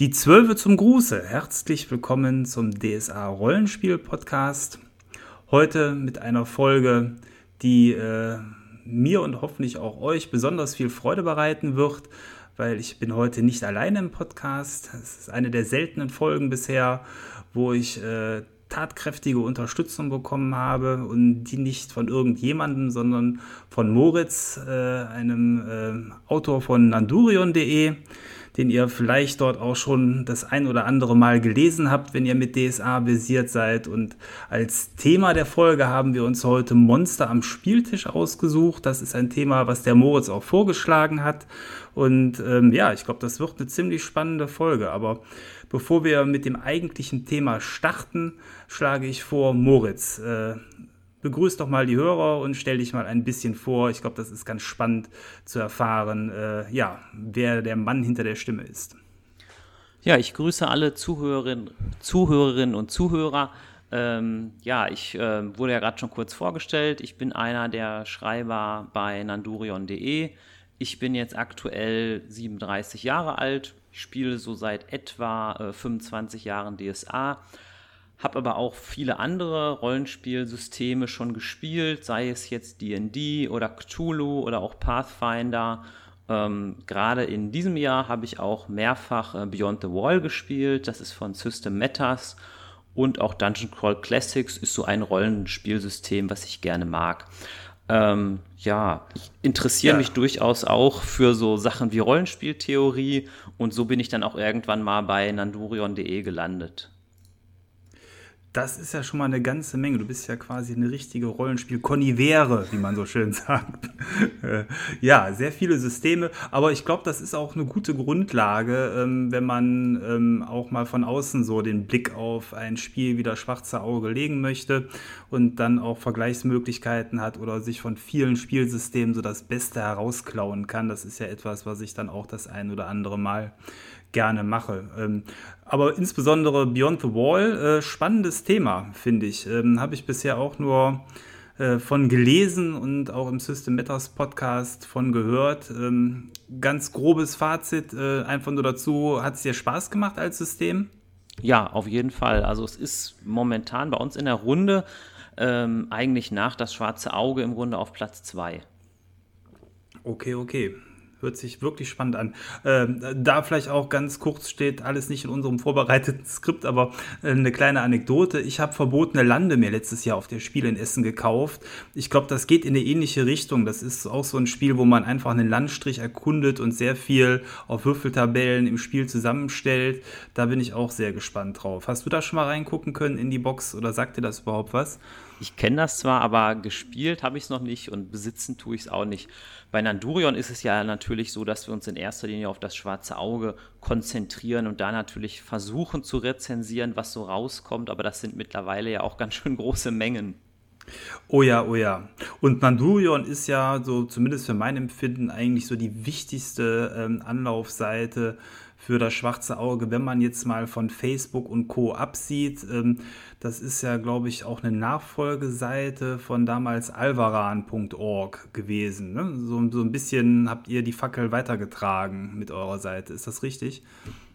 Die Zwölfe zum Gruße. Herzlich willkommen zum DSA Rollenspiel Podcast. Heute mit einer Folge, die äh, mir und hoffentlich auch euch besonders viel Freude bereiten wird, weil ich bin heute nicht alleine im Podcast. Es ist eine der seltenen Folgen bisher, wo ich äh, tatkräftige Unterstützung bekommen habe und die nicht von irgendjemandem, sondern von Moritz, äh, einem äh, Autor von nandurion.de den ihr vielleicht dort auch schon das ein oder andere Mal gelesen habt, wenn ihr mit DSA basiert seid. Und als Thema der Folge haben wir uns heute Monster am Spieltisch ausgesucht. Das ist ein Thema, was der Moritz auch vorgeschlagen hat. Und ähm, ja, ich glaube, das wird eine ziemlich spannende Folge. Aber bevor wir mit dem eigentlichen Thema starten, schlage ich vor, Moritz, äh, begrüß doch mal die Hörer und stell dich mal ein bisschen vor. Ich glaube, das ist ganz spannend zu erfahren, äh, ja, wer der Mann hinter der Stimme ist. Ja, ich grüße alle Zuhörerinnen, Zuhörerinnen und Zuhörer. Ähm, ja, ich äh, wurde ja gerade schon kurz vorgestellt. Ich bin einer der Schreiber bei nandurion.de. Ich bin jetzt aktuell 37 Jahre alt, spiele so seit etwa äh, 25 Jahren DSA habe aber auch viele andere Rollenspielsysteme schon gespielt, sei es jetzt D&D oder Cthulhu oder auch Pathfinder. Ähm, Gerade in diesem Jahr habe ich auch mehrfach äh, Beyond the Wall gespielt. Das ist von System Matters. Und auch Dungeon Crawl Classics ist so ein Rollenspielsystem, was ich gerne mag. Ähm, ja, ich interessiere ja. mich durchaus auch für so Sachen wie Rollenspieltheorie und so bin ich dann auch irgendwann mal bei nandurion.de gelandet. Das ist ja schon mal eine ganze Menge. Du bist ja quasi eine richtige Rollenspiel-Konivere, wie man so schön sagt. Äh, ja, sehr viele Systeme. Aber ich glaube, das ist auch eine gute Grundlage, ähm, wenn man ähm, auch mal von außen so den Blick auf ein Spiel wie das Schwarze Auge legen möchte und dann auch Vergleichsmöglichkeiten hat oder sich von vielen Spielsystemen so das Beste herausklauen kann. Das ist ja etwas, was ich dann auch das ein oder andere Mal gerne mache. Ähm, aber insbesondere Beyond the Wall, äh, spannendes Thema, finde ich. Ähm, Habe ich bisher auch nur äh, von gelesen und auch im System Matters Podcast von gehört. Ähm, ganz grobes Fazit, äh, einfach nur dazu, hat es dir Spaß gemacht als System? Ja, auf jeden Fall. Also es ist momentan bei uns in der Runde ähm, eigentlich nach das schwarze Auge im Grunde auf Platz 2. Okay, okay. Hört sich wirklich spannend an. Ähm, da vielleicht auch ganz kurz steht, alles nicht in unserem vorbereiteten Skript, aber äh, eine kleine Anekdote. Ich habe verbotene Lande mir letztes Jahr auf der Spiel in Essen gekauft. Ich glaube, das geht in eine ähnliche Richtung. Das ist auch so ein Spiel, wo man einfach einen Landstrich erkundet und sehr viel auf Würfeltabellen im Spiel zusammenstellt. Da bin ich auch sehr gespannt drauf. Hast du da schon mal reingucken können in die Box oder sagt dir das überhaupt was? Ich kenne das zwar, aber gespielt habe ich es noch nicht und besitzen tue ich es auch nicht. Bei Nandurion ist es ja natürlich so, dass wir uns in erster Linie auf das schwarze Auge konzentrieren und da natürlich versuchen zu rezensieren, was so rauskommt, aber das sind mittlerweile ja auch ganz schön große Mengen. Oh ja, oh ja. Und Nandurion ist ja so, zumindest für mein Empfinden, eigentlich so die wichtigste ähm, Anlaufseite für das schwarze Auge, wenn man jetzt mal von Facebook und Co. absieht. Ähm, das ist ja, glaube ich, auch eine Nachfolgeseite von damals alvaran.org gewesen. Ne? So, so ein bisschen habt ihr die Fackel weitergetragen mit eurer Seite. Ist das richtig?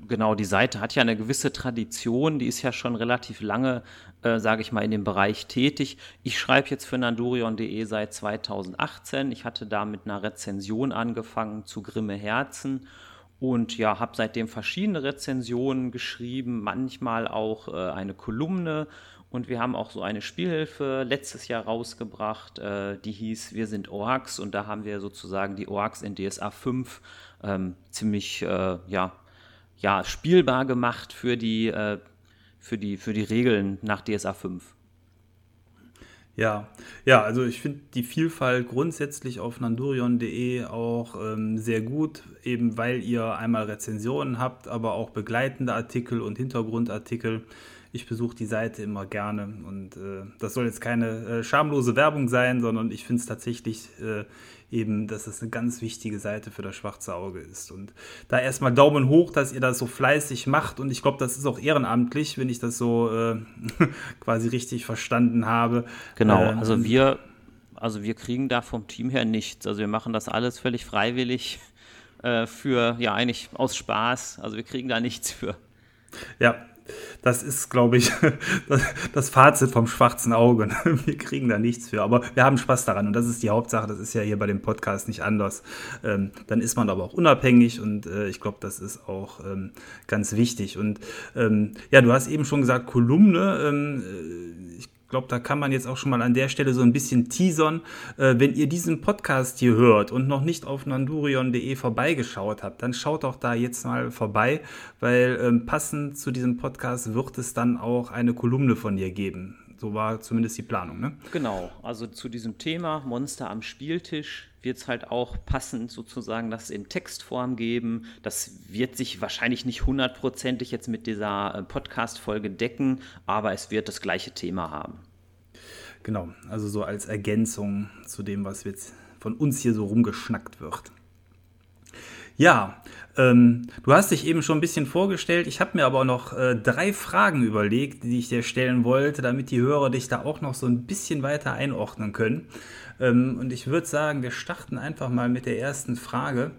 Genau, die Seite hat ja eine gewisse Tradition, die ist ja schon relativ lange, äh, sage ich mal, in dem Bereich tätig. Ich schreibe jetzt für nandurion.de seit 2018. Ich hatte da mit einer Rezension angefangen zu Grimme Herzen und ja, habe seitdem verschiedene Rezensionen geschrieben, manchmal auch äh, eine Kolumne. Und wir haben auch so eine Spielhilfe letztes Jahr rausgebracht, äh, die hieß Wir sind Orks. Und da haben wir sozusagen die Orks in DSA 5 ähm, ziemlich äh, ja, ja, spielbar gemacht für die, äh, für, die, für die Regeln nach DSA 5. Ja, ja, also ich finde die Vielfalt grundsätzlich auf nandurion.de auch ähm, sehr gut, eben weil ihr einmal Rezensionen habt, aber auch begleitende Artikel und Hintergrundartikel. ich besuche die Seite immer gerne und äh, das soll jetzt keine äh, schamlose Werbung sein, sondern ich finde es tatsächlich äh, eben, dass es eine ganz wichtige Seite für das schwarze Auge ist. Und da erstmal Daumen hoch, dass ihr das so fleißig macht und ich glaube, das ist auch ehrenamtlich, wenn ich das so äh, quasi richtig verstanden habe. Genau, ähm, also wir, also wir kriegen da vom Team her nichts. Also wir machen das alles völlig freiwillig äh, für, ja, eigentlich aus Spaß. Also wir kriegen da nichts für. Ja, das ist, glaube ich, das Fazit vom schwarzen Auge. Wir kriegen da nichts für, aber wir haben Spaß daran und das ist die Hauptsache. Das ist ja hier bei dem Podcast nicht anders. Ähm, dann ist man aber auch unabhängig und äh, ich glaube, das ist auch ähm, ganz wichtig. Und ähm, ja, du hast eben schon gesagt, Kolumne. ich glaube, da kann man jetzt auch schon mal an der Stelle so ein bisschen teasern. Äh, wenn ihr diesen Podcast hier hört und noch nicht auf nandurion.de vorbeigeschaut habt, dann schaut doch da jetzt mal vorbei, weil ähm, passend zu diesem Podcast wird es dann auch eine Kolumne von dir geben. So war zumindest die Planung, ne? Genau, also zu diesem Thema Monster am Spieltisch wird es halt auch passend sozusagen das in Textform geben. Das wird sich wahrscheinlich nicht hundertprozentig jetzt mit dieser äh, Podcast-Folge decken, aber es wird das gleiche Thema haben. Genau, also so als Ergänzung zu dem, was jetzt von uns hier so rumgeschnackt wird. Ja, ähm, du hast dich eben schon ein bisschen vorgestellt. Ich habe mir aber noch äh, drei Fragen überlegt, die ich dir stellen wollte, damit die Hörer dich da auch noch so ein bisschen weiter einordnen können. Ähm, und ich würde sagen, wir starten einfach mal mit der ersten Frage.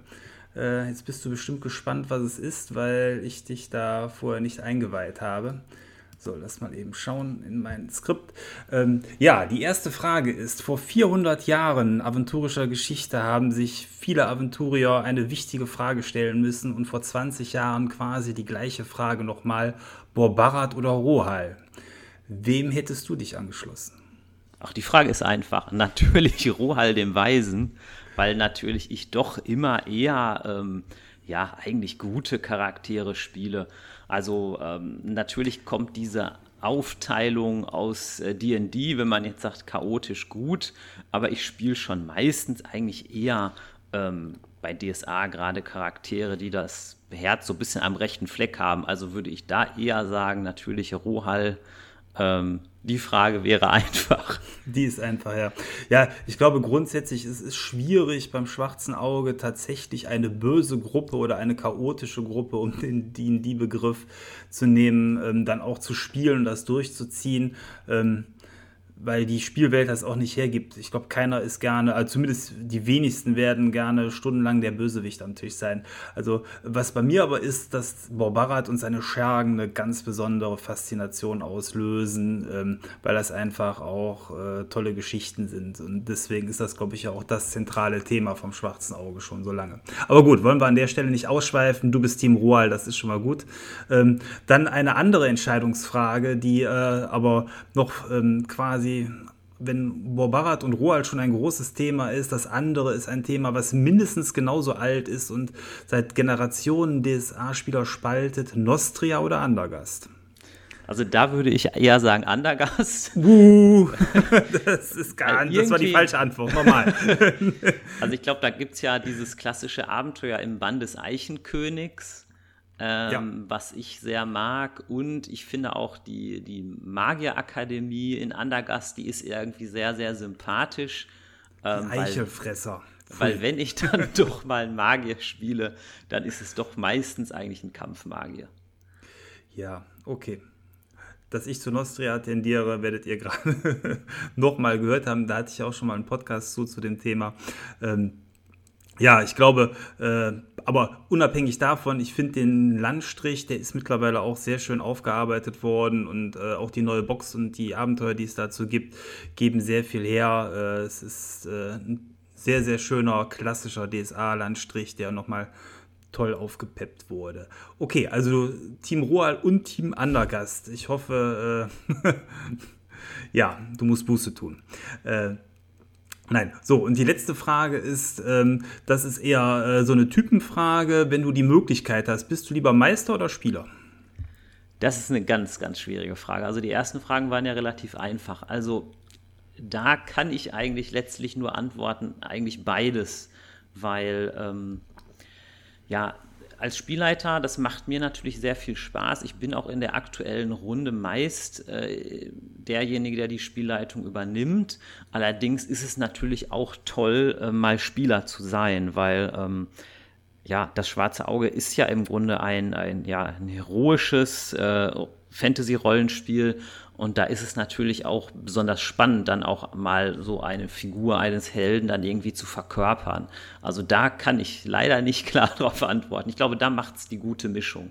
Äh, jetzt bist du bestimmt gespannt, was es ist, weil ich dich da vorher nicht eingeweiht habe. So, lass mal eben schauen in mein Skript. Ähm, ja, die erste Frage ist, vor 400 Jahren aventurischer Geschichte haben sich viele Aventurier eine wichtige Frage stellen müssen und vor 20 Jahren quasi die gleiche Frage nochmal, Borbarat oder Rohal. Wem hättest du dich angeschlossen? Ach, die Frage ist einfach. Natürlich Rohal dem Weisen, weil natürlich ich doch immer eher, ähm, ja, eigentlich gute Charaktere spiele. Also ähm, natürlich kommt diese Aufteilung aus D&D, äh, wenn man jetzt sagt chaotisch gut, aber ich spiele schon meistens eigentlich eher ähm, bei DSA gerade Charaktere, die das Herz so ein bisschen am rechten Fleck haben. Also würde ich da eher sagen, natürlich Rohal ähm, die Frage wäre einfach. Die ist einfach, ja. Ja, ich glaube grundsätzlich ist es schwierig beim schwarzen Auge tatsächlich eine böse Gruppe oder eine chaotische Gruppe, um den D&D-Begriff zu nehmen, ähm, dann auch zu spielen, das durchzuziehen. Ähm, weil die Spielwelt das auch nicht hergibt. Ich glaube, keiner ist gerne, also zumindest die wenigsten werden gerne stundenlang der Bösewicht am Tisch sein. Also, was bei mir aber ist, dass Borbarat und seine Schergen eine ganz besondere Faszination auslösen, ähm, weil das einfach auch äh, tolle Geschichten sind. Und deswegen ist das, glaube ich, auch das zentrale Thema vom Schwarzen Auge schon so lange. Aber gut, wollen wir an der Stelle nicht ausschweifen. Du bist Team Roal, das ist schon mal gut. Ähm, dann eine andere Entscheidungsfrage, die äh, aber noch ähm, quasi wenn Borbarat und Roald schon ein großes Thema ist, das andere ist ein Thema, was mindestens genauso alt ist und seit Generationen DSA-Spieler spaltet, Nostria oder Andergast? Also da würde ich eher sagen Andergast. Uh, das ist gar nicht, das war die falsche Antwort, normal. also ich glaube, da gibt es ja dieses klassische Abenteuer im Bann des Eichenkönigs ähm, ja. was ich sehr mag. Und ich finde auch die, die Magierakademie in Andergast, die ist irgendwie sehr, sehr sympathisch. Ähm, Eichelfresser. Weil, weil wenn ich dann doch mal einen Magier spiele, dann ist es doch meistens eigentlich ein Kampfmagier. Ja, okay. Dass ich zu Nostria tendiere, werdet ihr gerade nochmal gehört haben. Da hatte ich auch schon mal einen Podcast zu, zu dem Thema. Ähm, ja, ich glaube, äh, aber unabhängig davon, ich finde den Landstrich, der ist mittlerweile auch sehr schön aufgearbeitet worden und äh, auch die neue Box und die Abenteuer, die es dazu gibt, geben sehr viel her. Äh, es ist äh, ein sehr, sehr schöner, klassischer DSA-Landstrich, der nochmal toll aufgepeppt wurde. Okay, also Team Roal und Team Andergast. Ich hoffe, äh, ja, du musst Buße tun. Nein, so, und die letzte Frage ist, ähm, das ist eher äh, so eine Typenfrage, wenn du die Möglichkeit hast, bist du lieber Meister oder Spieler? Das ist eine ganz, ganz schwierige Frage. Also die ersten Fragen waren ja relativ einfach. Also da kann ich eigentlich letztlich nur antworten, eigentlich beides, weil ähm, ja, als Spielleiter, das macht mir natürlich sehr viel Spaß. Ich bin auch in der aktuellen Runde meist äh, derjenige, der die Spielleitung übernimmt. Allerdings ist es natürlich auch toll, äh, mal Spieler zu sein, weil ähm, ja, das Schwarze Auge ist ja im Grunde ein, ein, ja, ein heroisches äh, Fantasy-Rollenspiel und da ist es natürlich auch besonders spannend, dann auch mal so eine Figur eines Helden dann irgendwie zu verkörpern. Also da kann ich leider nicht klar darauf antworten. Ich glaube, da macht es die gute Mischung.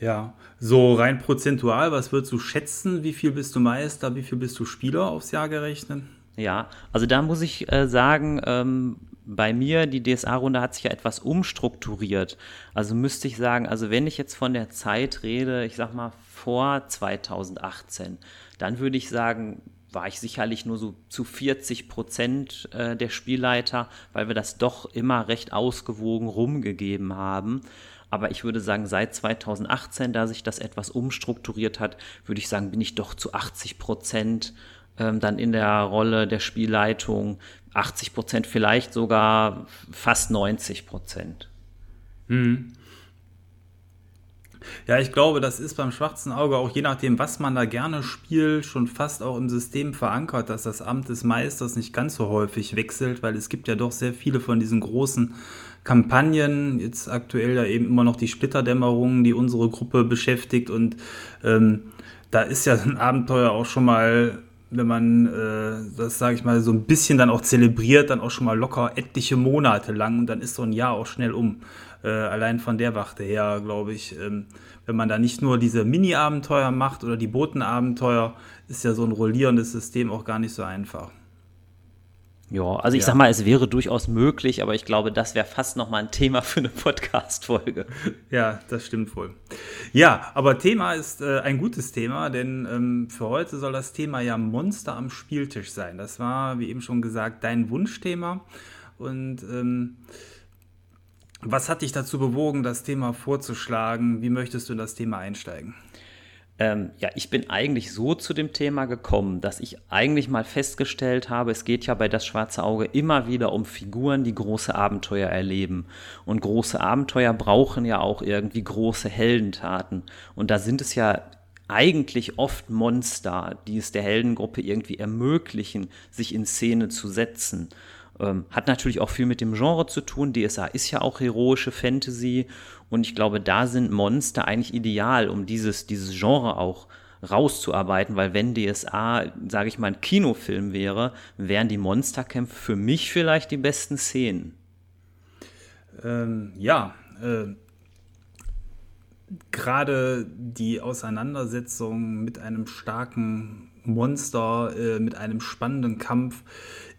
Ja, so rein prozentual, was würdest du schätzen? Wie viel bist du Meister, wie viel bist du Spieler aufs Jahr gerechnet? Ja, also da muss ich äh, sagen, ähm, bei mir, die DSA-Runde hat sich ja etwas umstrukturiert. Also müsste ich sagen, also wenn ich jetzt von der Zeit rede, ich sag mal vor 2018, dann würde ich sagen, war ich sicherlich nur so zu 40 Prozent äh, der Spielleiter, weil wir das doch immer recht ausgewogen rumgegeben haben. Aber ich würde sagen, seit 2018, da sich das etwas umstrukturiert hat, würde ich sagen, bin ich doch zu 80 Prozent ähm, dann in der Rolle der Spielleitung. 80 Prozent, vielleicht sogar fast 90 Prozent. Mhm. Ja, ich glaube, das ist beim schwarzen Auge auch je nachdem, was man da gerne spielt, schon fast auch im System verankert, dass das Amt des Meisters nicht ganz so häufig wechselt, weil es gibt ja doch sehr viele von diesen großen Kampagnen, jetzt aktuell ja eben immer noch die Splitterdämmerung, die unsere Gruppe beschäftigt und ähm, da ist ja ein Abenteuer auch schon mal wenn man äh, das, sage ich mal, so ein bisschen dann auch zelebriert, dann auch schon mal locker etliche Monate lang und dann ist so ein Jahr auch schnell um. Äh, allein von der Wachte her, glaube ich, ähm, wenn man da nicht nur diese Mini-Abenteuer macht oder die Botenabenteuer, ist ja so ein rollierendes System auch gar nicht so einfach. Ja, also ich ja. sag mal, es wäre durchaus möglich, aber ich glaube, das wäre fast noch mal ein Thema für eine Podcast-Folge. Ja, das stimmt wohl. Ja, aber Thema ist äh, ein gutes Thema, denn ähm, für heute soll das Thema ja Monster am Spieltisch sein. Das war, wie eben schon gesagt, dein Wunschthema. Und ähm, was hat dich dazu bewogen, das Thema vorzuschlagen? Wie möchtest du in das Thema einsteigen? Ähm, ja, ich bin eigentlich so zu dem Thema gekommen, dass ich eigentlich mal festgestellt habe, es geht ja bei das schwarze Auge immer wieder um Figuren, die große Abenteuer erleben. Und große Abenteuer brauchen ja auch irgendwie große Heldentaten. Und da sind es ja eigentlich oft Monster, die es der Heldengruppe irgendwie ermöglichen, sich in Szene zu setzen. Ähm, hat natürlich auch viel mit dem Genre zu tun. DSA ist ja auch heroische Fantasy und ich glaube, da sind Monster eigentlich ideal, um dieses, dieses Genre auch rauszuarbeiten, weil wenn DSA, sage ich mal, ein Kinofilm wäre, wären die Monsterkämpfe für mich vielleicht die besten Szenen. Ähm, ja, äh, gerade die Auseinandersetzung mit einem starken Monster, äh, mit einem spannenden Kampf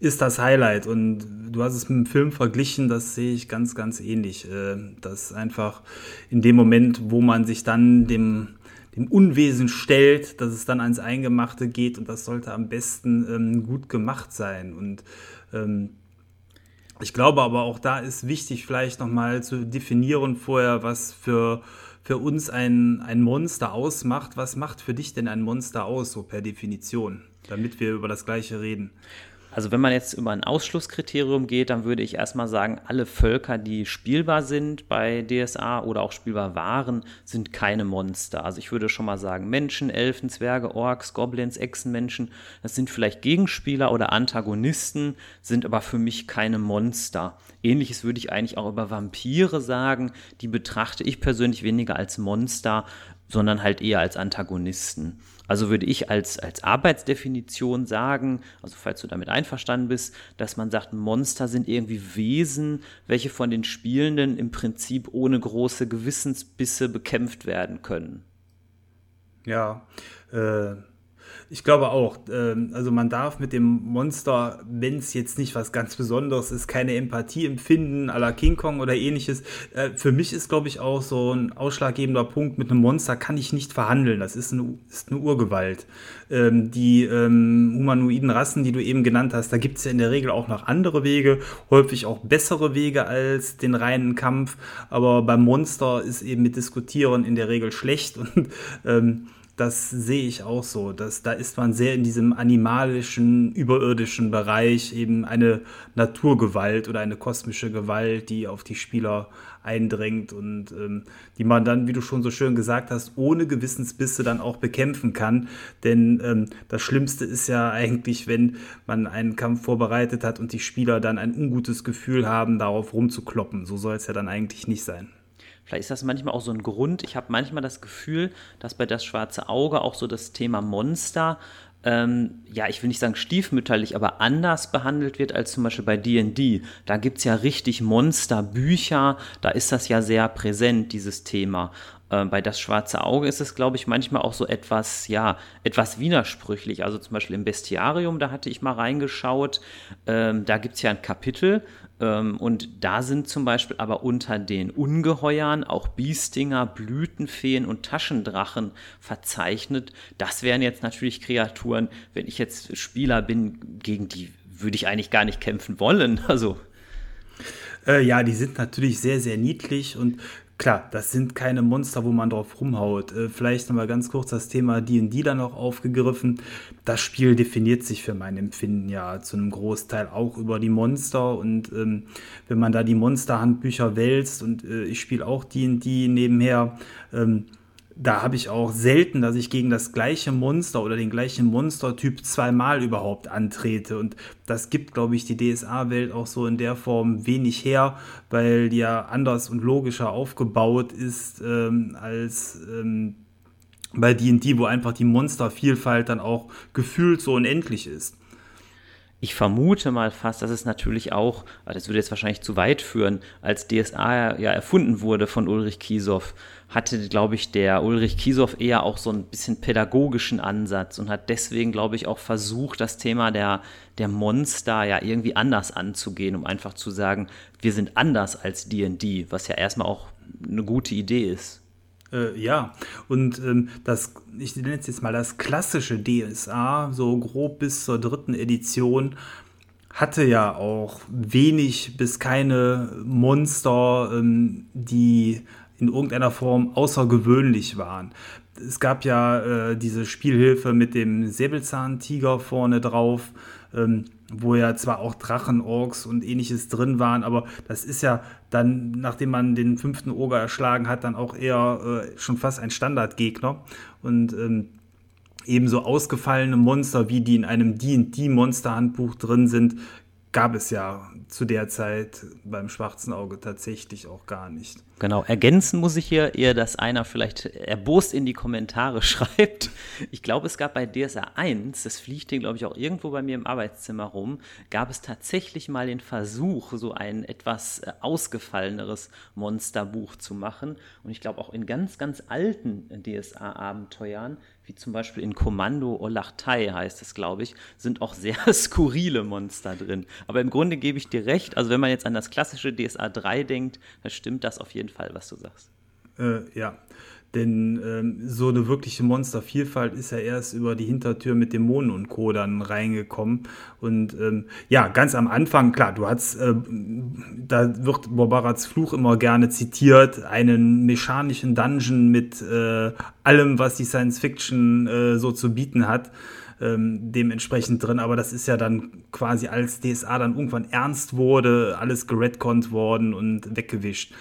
ist das Highlight. Und du hast es mit dem Film verglichen, das sehe ich ganz, ganz ähnlich. Äh, dass einfach in dem Moment, wo man sich dann dem, dem Unwesen stellt, dass es dann ans Eingemachte geht und das sollte am besten ähm, gut gemacht sein. Und ähm, ich glaube aber auch da ist wichtig, vielleicht nochmal zu definieren vorher, was für, für uns ein, ein Monster ausmacht. Was macht für dich denn ein Monster aus, so per Definition, damit wir über das Gleiche reden? Also wenn man jetzt über ein Ausschlusskriterium geht, dann würde ich erstmal sagen, alle Völker, die spielbar sind bei DSA oder auch spielbar waren, sind keine Monster. Also ich würde schon mal sagen, Menschen, Elfen, Zwerge, Orks, Goblins, Echsenmenschen, das sind vielleicht Gegenspieler oder Antagonisten, sind aber für mich keine Monster. Ähnliches würde ich eigentlich auch über Vampire sagen. Die betrachte ich persönlich weniger als Monster, sondern halt eher als Antagonisten. Also würde ich als, als Arbeitsdefinition sagen, also falls du damit einverstanden bist, dass man sagt, Monster sind irgendwie Wesen, welche von den Spielenden im Prinzip ohne große Gewissensbisse bekämpft werden können. Ja, äh, ich glaube auch. Ähm, also man darf mit dem Monster, wenn es jetzt nicht was ganz Besonderes ist, keine Empathie empfinden, à la King Kong oder ähnliches. Äh, für mich ist, glaube ich, auch so ein ausschlaggebender Punkt, mit einem Monster kann ich nicht verhandeln. Das ist eine, ist eine Urgewalt. Ähm, die ähm, humanoiden Rassen, die du eben genannt hast, da gibt es ja in der Regel auch noch andere Wege, häufig auch bessere Wege als den reinen Kampf. Aber beim Monster ist eben mit Diskutieren in der Regel schlecht und das sehe ich auch so. Dass, da ist man sehr in diesem animalischen, überirdischen Bereich, eben eine Naturgewalt oder eine kosmische Gewalt, die auf die Spieler eindringt und ähm, die man dann, wie du schon so schön gesagt hast, ohne Gewissensbisse dann auch bekämpfen kann. Denn ähm, das Schlimmste ist ja eigentlich, wenn man einen Kampf vorbereitet hat und die Spieler dann ein ungutes Gefühl haben, darauf rumzukloppen. So soll es ja dann eigentlich nicht sein. Vielleicht ist das manchmal auch so ein Grund. Ich habe manchmal das Gefühl, dass bei das schwarze Auge auch so das Thema Monster, ähm, ja, ich will nicht sagen stiefmütterlich, aber anders behandelt wird als zum Beispiel bei DD. Da gibt es ja richtig Monsterbücher, da ist das ja sehr präsent, dieses Thema. Äh, bei Das Schwarze Auge ist es, glaube ich, manchmal auch so etwas, ja, etwas widersprüchlich. Also zum Beispiel im Bestiarium, da hatte ich mal reingeschaut, ähm, da gibt es ja ein Kapitel, ähm, und da sind zum Beispiel aber unter den Ungeheuern auch Biestinger, Blütenfeen und Taschendrachen verzeichnet. Das wären jetzt natürlich Kreaturen, wenn ich jetzt Spieler bin, gegen die würde ich eigentlich gar nicht kämpfen wollen. Also. Äh, ja, die sind natürlich sehr, sehr niedlich und Klar, das sind keine Monster, wo man drauf rumhaut. Äh, vielleicht nochmal ganz kurz das Thema D&D dann noch aufgegriffen. Das Spiel definiert sich für mein Empfinden ja zu einem Großteil auch über die Monster und ähm, wenn man da die Monsterhandbücher wälzt und äh, ich spiele auch D&D nebenher, ähm, da habe ich auch selten, dass ich gegen das gleiche Monster oder den gleichen Monstertyp zweimal überhaupt antrete. Und das gibt, glaube ich, die DSA-Welt auch so in der Form wenig her, weil die ja anders und logischer aufgebaut ist ähm, als ähm, bei DD, wo einfach die Monstervielfalt dann auch gefühlt so unendlich ist. Ich vermute mal fast, dass es natürlich auch, das würde jetzt wahrscheinlich zu weit führen, als DSA ja erfunden wurde von Ulrich Kiesow, hatte, glaube ich, der Ulrich Kiesow eher auch so ein bisschen pädagogischen Ansatz und hat deswegen, glaube ich, auch versucht, das Thema der, der Monster ja irgendwie anders anzugehen, um einfach zu sagen, wir sind anders als D&D, was ja erstmal auch eine gute Idee ist. Äh, ja, und ähm, das, ich nenne es jetzt mal das klassische DSA, so grob bis zur dritten Edition, hatte ja auch wenig bis keine Monster, ähm, die in irgendeiner Form außergewöhnlich waren. Es gab ja äh, diese Spielhilfe mit dem Säbelzahntiger vorne drauf, ähm, wo ja zwar auch Drachen, Orks und ähnliches drin waren, aber das ist ja dann, nachdem man den fünften Oger erschlagen hat, dann auch eher äh, schon fast ein Standardgegner. Und ähm, ebenso ausgefallene Monster, wie die in einem D&D-Monsterhandbuch drin sind, gab es ja zu der Zeit beim schwarzen Auge tatsächlich auch gar nicht. Genau, ergänzen muss ich hier eher, dass einer vielleicht erbost in die Kommentare schreibt. Ich glaube, es gab bei DSA 1, das fliegt hier, glaube ich, auch irgendwo bei mir im Arbeitszimmer rum, gab es tatsächlich mal den Versuch, so ein etwas äh, ausgefalleneres Monsterbuch zu machen. Und ich glaube, auch in ganz, ganz alten DSA-Abenteuern wie zum Beispiel in Kommando Olachtai heißt es, glaube ich, sind auch sehr skurrile Monster drin. Aber im Grunde gebe ich dir recht, also wenn man jetzt an das klassische DSA 3 denkt, dann stimmt das auf jeden Fall, was du sagst. Äh, ja, denn ähm, so eine wirkliche Monstervielfalt ist ja erst über die Hintertür mit Dämonen und Co. dann reingekommen. Und ähm, ja, ganz am Anfang, klar, du hast, äh, da wird Barbarats Fluch immer gerne zitiert, einen mechanischen Dungeon mit äh, allem, was die Science Fiction äh, so zu bieten hat. Ähm, dementsprechend drin, aber das ist ja dann quasi als DSA dann irgendwann ernst wurde, alles geredconnt worden und weggewischt.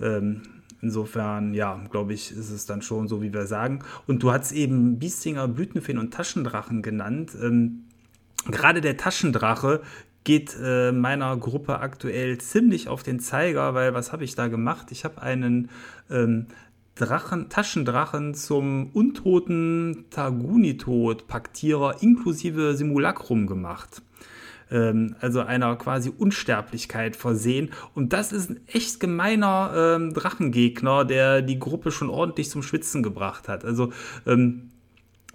Ähm, Insofern, ja, glaube ich, ist es dann schon so, wie wir sagen. Und du hast eben Biestinger, Blütenfeen und Taschendrachen genannt. Ähm, gerade der Taschendrache geht äh, meiner Gruppe aktuell ziemlich auf den Zeiger, weil was habe ich da gemacht? Ich habe einen ähm, Drachen, Taschendrachen zum untoten Tagunitod-Paktierer inklusive Simulacrum gemacht ähm, also einer quasi Unsterblichkeit versehen. Und das ist ein echt gemeiner ähm, Drachengegner, der die Gruppe schon ordentlich zum Schwitzen gebracht hat. Also ähm,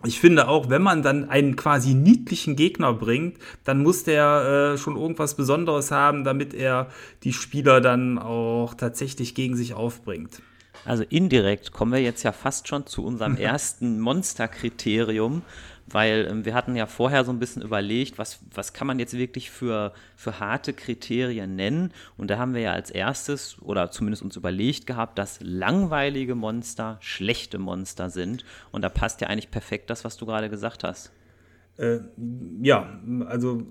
ich finde auch, wenn man dann einen quasi niedlichen Gegner bringt, dann muss der äh, schon irgendwas Besonderes haben, damit er die Spieler dann auch tatsächlich gegen sich aufbringt. Also indirekt kommen wir jetzt ja fast schon zu unserem ersten Monsterkriterium, weil ähm, wir hatten ja vorher so ein bisschen überlegt, was, was kann man jetzt wirklich für, für harte Kriterien nennen. Und da haben wir ja als erstes oder zumindest uns überlegt gehabt, dass langweilige Monster schlechte Monster sind. Und da passt ja eigentlich perfekt das, was du gerade gesagt hast. Äh, ja, also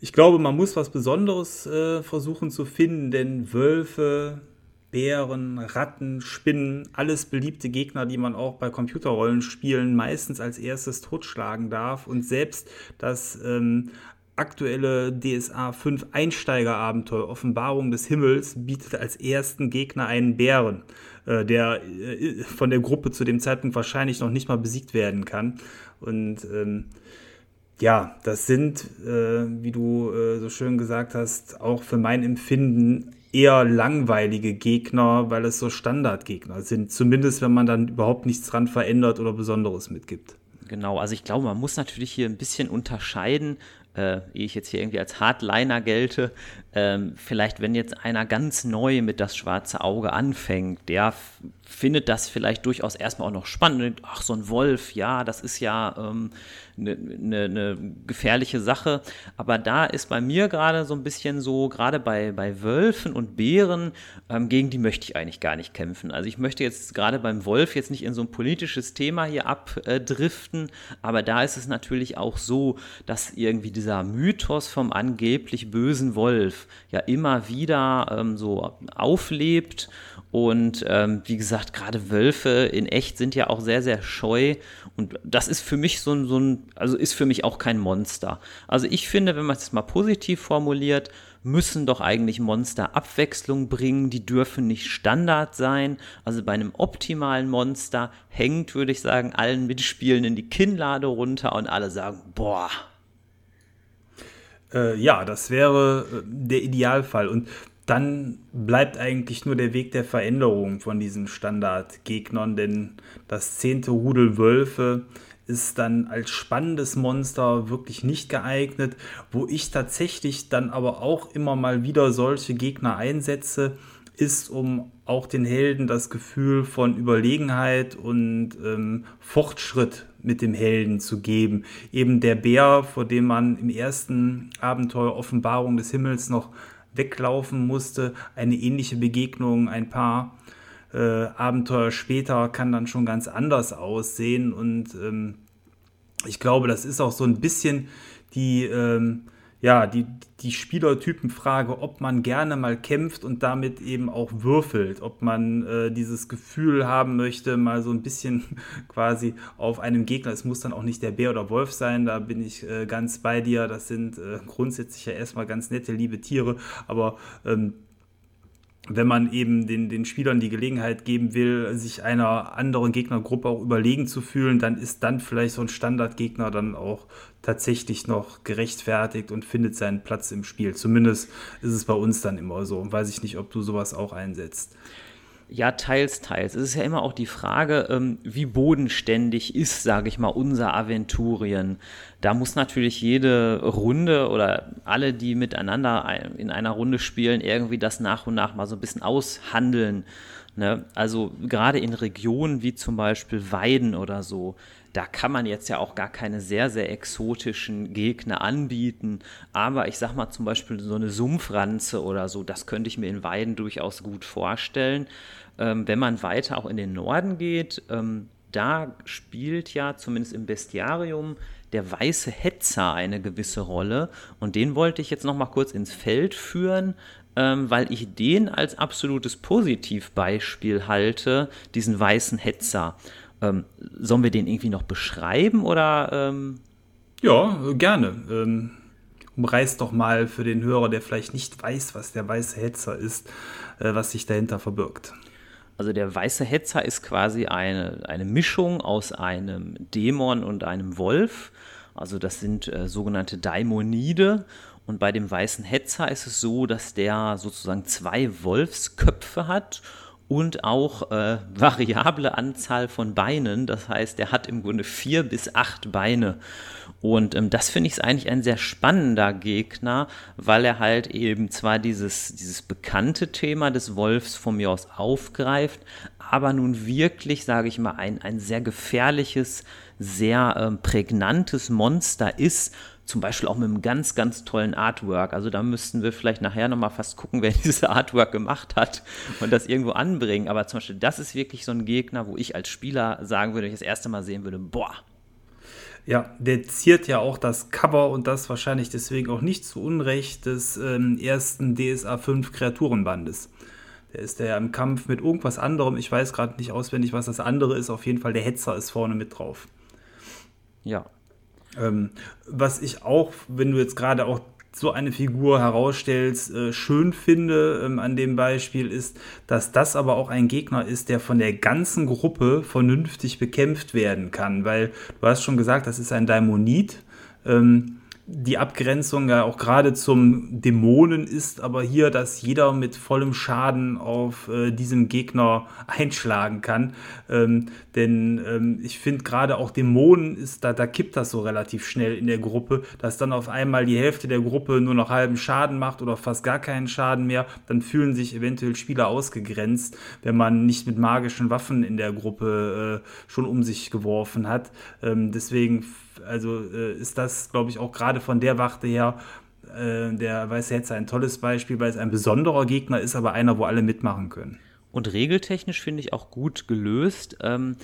ich glaube, man muss was Besonderes äh, versuchen zu finden, denn Wölfe, Bären, Ratten, Spinnen, alles beliebte Gegner, die man auch bei Computerrollenspielen meistens als erstes totschlagen darf. Und selbst das ähm, aktuelle DSA 5 Einsteigerabenteuer Offenbarung des Himmels bietet als ersten Gegner einen Bären, äh, der äh, von der Gruppe zu dem Zeitpunkt wahrscheinlich noch nicht mal besiegt werden kann. Und ähm, ja, das sind, äh, wie du äh, so schön gesagt hast, auch für mein Empfinden eher langweilige Gegner, weil es so Standardgegner sind. Zumindest, wenn man dann überhaupt nichts dran verändert oder Besonderes mitgibt. Genau, also ich glaube, man muss natürlich hier ein bisschen unterscheiden, äh, ehe ich jetzt hier irgendwie als Hardliner gelte, ähm, vielleicht wenn jetzt einer ganz neu mit das schwarze Auge anfängt, der findet das vielleicht durchaus erstmal auch noch spannend. Ach, so ein Wolf, ja, das ist ja ähm, eine, eine, eine gefährliche Sache. Aber da ist bei mir gerade so ein bisschen so, gerade bei, bei Wölfen und Bären, ähm, gegen die möchte ich eigentlich gar nicht kämpfen. Also ich möchte jetzt gerade beim Wolf jetzt nicht in so ein politisches Thema hier abdriften, aber da ist es natürlich auch so, dass irgendwie dieser Mythos vom angeblich bösen Wolf ja immer wieder ähm, so auflebt und ähm, wie gesagt, gerade Wölfe in echt sind ja auch sehr, sehr scheu. Und das ist für mich so ein, so ein, also ist für mich auch kein Monster. Also ich finde, wenn man es mal positiv formuliert, müssen doch eigentlich Monster Abwechslung bringen. Die dürfen nicht Standard sein. Also bei einem optimalen Monster hängt, würde ich sagen, allen Mitspielenden die Kinnlade runter und alle sagen, boah, äh, ja, das wäre äh, der Idealfall. Und dann bleibt eigentlich nur der Weg der Veränderung von diesen Standardgegnern, denn das zehnte Rudel Wölfe ist dann als spannendes Monster wirklich nicht geeignet, wo ich tatsächlich dann aber auch immer mal wieder solche Gegner einsetze, ist, um auch den Helden das Gefühl von Überlegenheit und ähm, Fortschritt mit dem Helden zu geben. Eben der Bär, vor dem man im ersten Abenteuer Offenbarung des Himmels noch weglaufen musste. Eine ähnliche Begegnung ein paar äh, Abenteuer später kann dann schon ganz anders aussehen. Und ähm, ich glaube, das ist auch so ein bisschen die ähm, ja, die, die Spielertypenfrage, ob man gerne mal kämpft und damit eben auch würfelt, ob man äh, dieses Gefühl haben möchte, mal so ein bisschen quasi auf einem Gegner, es muss dann auch nicht der Bär oder Wolf sein, da bin ich äh, ganz bei dir, das sind äh, grundsätzlich ja erstmal ganz nette, liebe Tiere, aber ähm, wenn man eben den, den Spielern die Gelegenheit geben will, sich einer anderen Gegnergruppe auch überlegen zu fühlen, dann ist dann vielleicht so ein Standardgegner dann auch tatsächlich noch gerechtfertigt und findet seinen Platz im Spiel. Zumindest ist es bei uns dann immer so. Und weiß ich nicht, ob du sowas auch einsetzt. Ja, teils, teils. Es ist ja immer auch die Frage, ähm, wie bodenständig ist, sage ich mal, unser Aventurien. Da muss natürlich jede Runde oder alle, die miteinander in einer Runde spielen, irgendwie das nach und nach mal so ein bisschen aushandeln. Ne? Also gerade in Regionen wie zum Beispiel Weiden oder so, da kann man jetzt ja auch gar keine sehr, sehr exotischen Gegner anbieten. Aber ich sag mal zum Beispiel so eine Sumpfranze oder so, das könnte ich mir in Weiden durchaus gut vorstellen. Ähm, wenn man weiter auch in den Norden geht, ähm, da spielt ja zumindest im Bestiarium der weiße Hetzer eine gewisse Rolle. Und den wollte ich jetzt noch mal kurz ins Feld führen, ähm, weil ich den als absolutes Positivbeispiel halte, diesen weißen Hetzer. Ähm, sollen wir den irgendwie noch beschreiben oder? Ähm? Ja, gerne. Ähm, umreiß doch mal für den Hörer, der vielleicht nicht weiß, was der weiße Hetzer ist, äh, was sich dahinter verbirgt. Also der weiße Hetzer ist quasi eine, eine Mischung aus einem Dämon und einem Wolf. Also das sind äh, sogenannte Daimonide. Und bei dem weißen Hetzer ist es so, dass der sozusagen zwei Wolfsköpfe hat und auch äh, variable Anzahl von Beinen. Das heißt, er hat im Grunde vier bis acht Beine. Und ähm, das finde ich eigentlich ein sehr spannender Gegner, weil er halt eben zwar dieses, dieses bekannte Thema des Wolfs von mir aus aufgreift, aber nun wirklich, sage ich mal, ein, ein sehr gefährliches, sehr ähm, prägnantes Monster ist, zum Beispiel auch mit einem ganz, ganz tollen Artwork. Also da müssten wir vielleicht nachher nochmal fast gucken, wer dieses Artwork gemacht hat und das irgendwo anbringen. Aber zum Beispiel, das ist wirklich so ein Gegner, wo ich als Spieler sagen würde, wenn ich das erste Mal sehen würde, boah. Ja, der ziert ja auch das Cover und das wahrscheinlich deswegen auch nicht zu Unrecht des ähm, ersten DSA 5 Kreaturenbandes. Der ist ja im Kampf mit irgendwas anderem. Ich weiß gerade nicht auswendig, was das andere ist. Auf jeden Fall, der Hetzer ist vorne mit drauf. Ja, ähm, was ich auch, wenn du jetzt gerade auch so eine Figur herausstellst, äh, schön finde ähm, an dem Beispiel ist, dass das aber auch ein Gegner ist, der von der ganzen Gruppe vernünftig bekämpft werden kann, weil du hast schon gesagt, das ist ein Daimonit. Ähm, die Abgrenzung ja auch gerade zum Dämonen ist aber hier, dass jeder mit vollem Schaden auf äh, diesem Gegner einschlagen kann. Ähm, denn ähm, ich finde gerade auch Dämonen ist, da, da kippt das so relativ schnell in der Gruppe, dass dann auf einmal die Hälfte der Gruppe nur noch halben Schaden macht oder fast gar keinen Schaden mehr. Dann fühlen sich eventuell Spieler ausgegrenzt, wenn man nicht mit magischen Waffen in der Gruppe äh, schon um sich geworfen hat. Ähm, deswegen also äh, ist das, glaube ich, auch gerade von der Warte her, äh, der weiß jetzt ein tolles Beispiel, weil es ein besonderer Gegner ist, aber einer, wo alle mitmachen können. Und regeltechnisch finde ich auch gut gelöst. Ähm,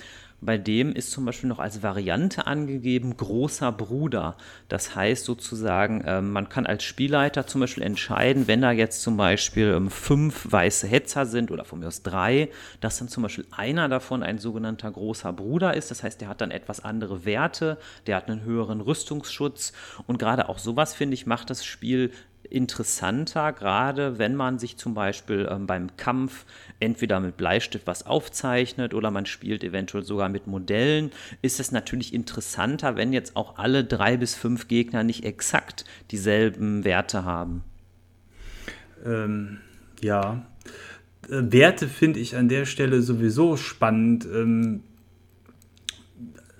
bei dem ist zum Beispiel noch als Variante angegeben großer Bruder. Das heißt sozusagen, äh, man kann als Spielleiter zum Beispiel entscheiden, wenn da jetzt zum Beispiel ähm, fünf weiße Hetzer sind oder von mir aus drei, dass dann zum Beispiel einer davon ein sogenannter großer Bruder ist. Das heißt, der hat dann etwas andere Werte, der hat einen höheren Rüstungsschutz und gerade auch sowas, finde ich, macht das Spiel interessanter, gerade wenn man sich zum Beispiel ähm, beim Kampf entweder mit Bleistift was aufzeichnet oder man spielt eventuell sogar mit Modellen, ist es natürlich interessanter, wenn jetzt auch alle drei bis fünf Gegner nicht exakt dieselben Werte haben. Ähm, ja. Äh, Werte finde ich an der Stelle sowieso spannend. Ähm,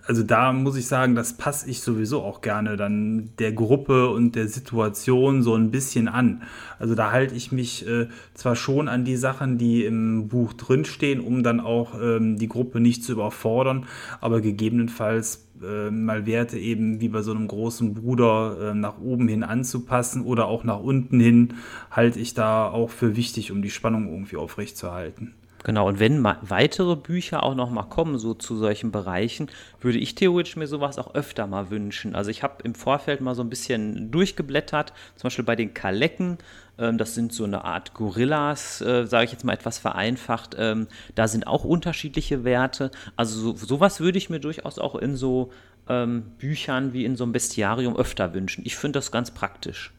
also da muss ich sagen, das passe ich sowieso auch gerne dann der Gruppe und der Situation so ein bisschen an. Also da halte ich mich äh, zwar schon an die Sachen, die im Buch drinstehen, um dann auch ähm, die Gruppe nicht zu überfordern, aber gegebenenfalls äh, mal Werte eben wie bei so einem großen Bruder äh, nach oben hin anzupassen oder auch nach unten hin, halte ich da auch für wichtig, um die Spannung irgendwie aufrechtzuerhalten. Genau, und wenn weitere Bücher auch noch mal kommen, so zu solchen Bereichen, würde ich theoretisch mir sowas auch öfter mal wünschen. Also ich habe im Vorfeld mal so ein bisschen durchgeblättert, zum Beispiel bei den Kalecken, ähm, das sind so eine Art Gorillas, äh, sage ich jetzt mal etwas vereinfacht, ähm, da sind auch unterschiedliche Werte. Also so, sowas würde ich mir durchaus auch in so ähm, Büchern wie in so einem Bestiarium öfter wünschen. Ich finde das ganz praktisch.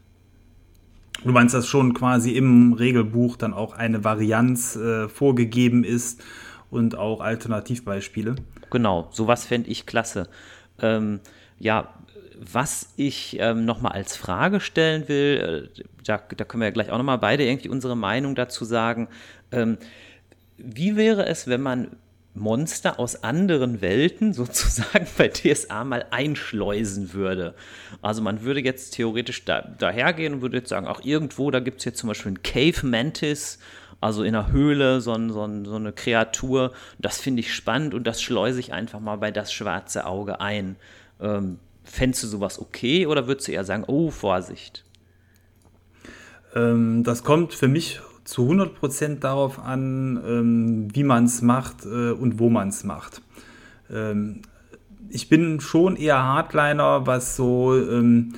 Du meinst, dass schon quasi im Regelbuch dann auch eine Varianz äh, vorgegeben ist und auch Alternativbeispiele? Genau, sowas fände ich klasse. Ähm, ja, was ich ähm, nochmal als Frage stellen will, äh, da, da, können wir ja gleich auch nochmal beide irgendwie unsere Meinung dazu sagen. Ähm, wie wäre es, wenn man Monster aus anderen Welten sozusagen bei DSA mal einschleusen würde. Also man würde jetzt theoretisch da, dahergehen und würde jetzt sagen, auch irgendwo, da gibt es jetzt zum Beispiel einen Cave Mantis, also in einer Höhle, so, so, so eine Kreatur. Das finde ich spannend und das schleuse ich einfach mal bei das schwarze Auge ein. Ähm, Fändest du sowas okay oder würdest du eher sagen, oh, Vorsicht? Ähm, das kommt für mich zu 100% darauf an, ähm, wie man es macht äh, und wo man es macht. Ähm, ich bin schon eher Hardliner, was so ähm,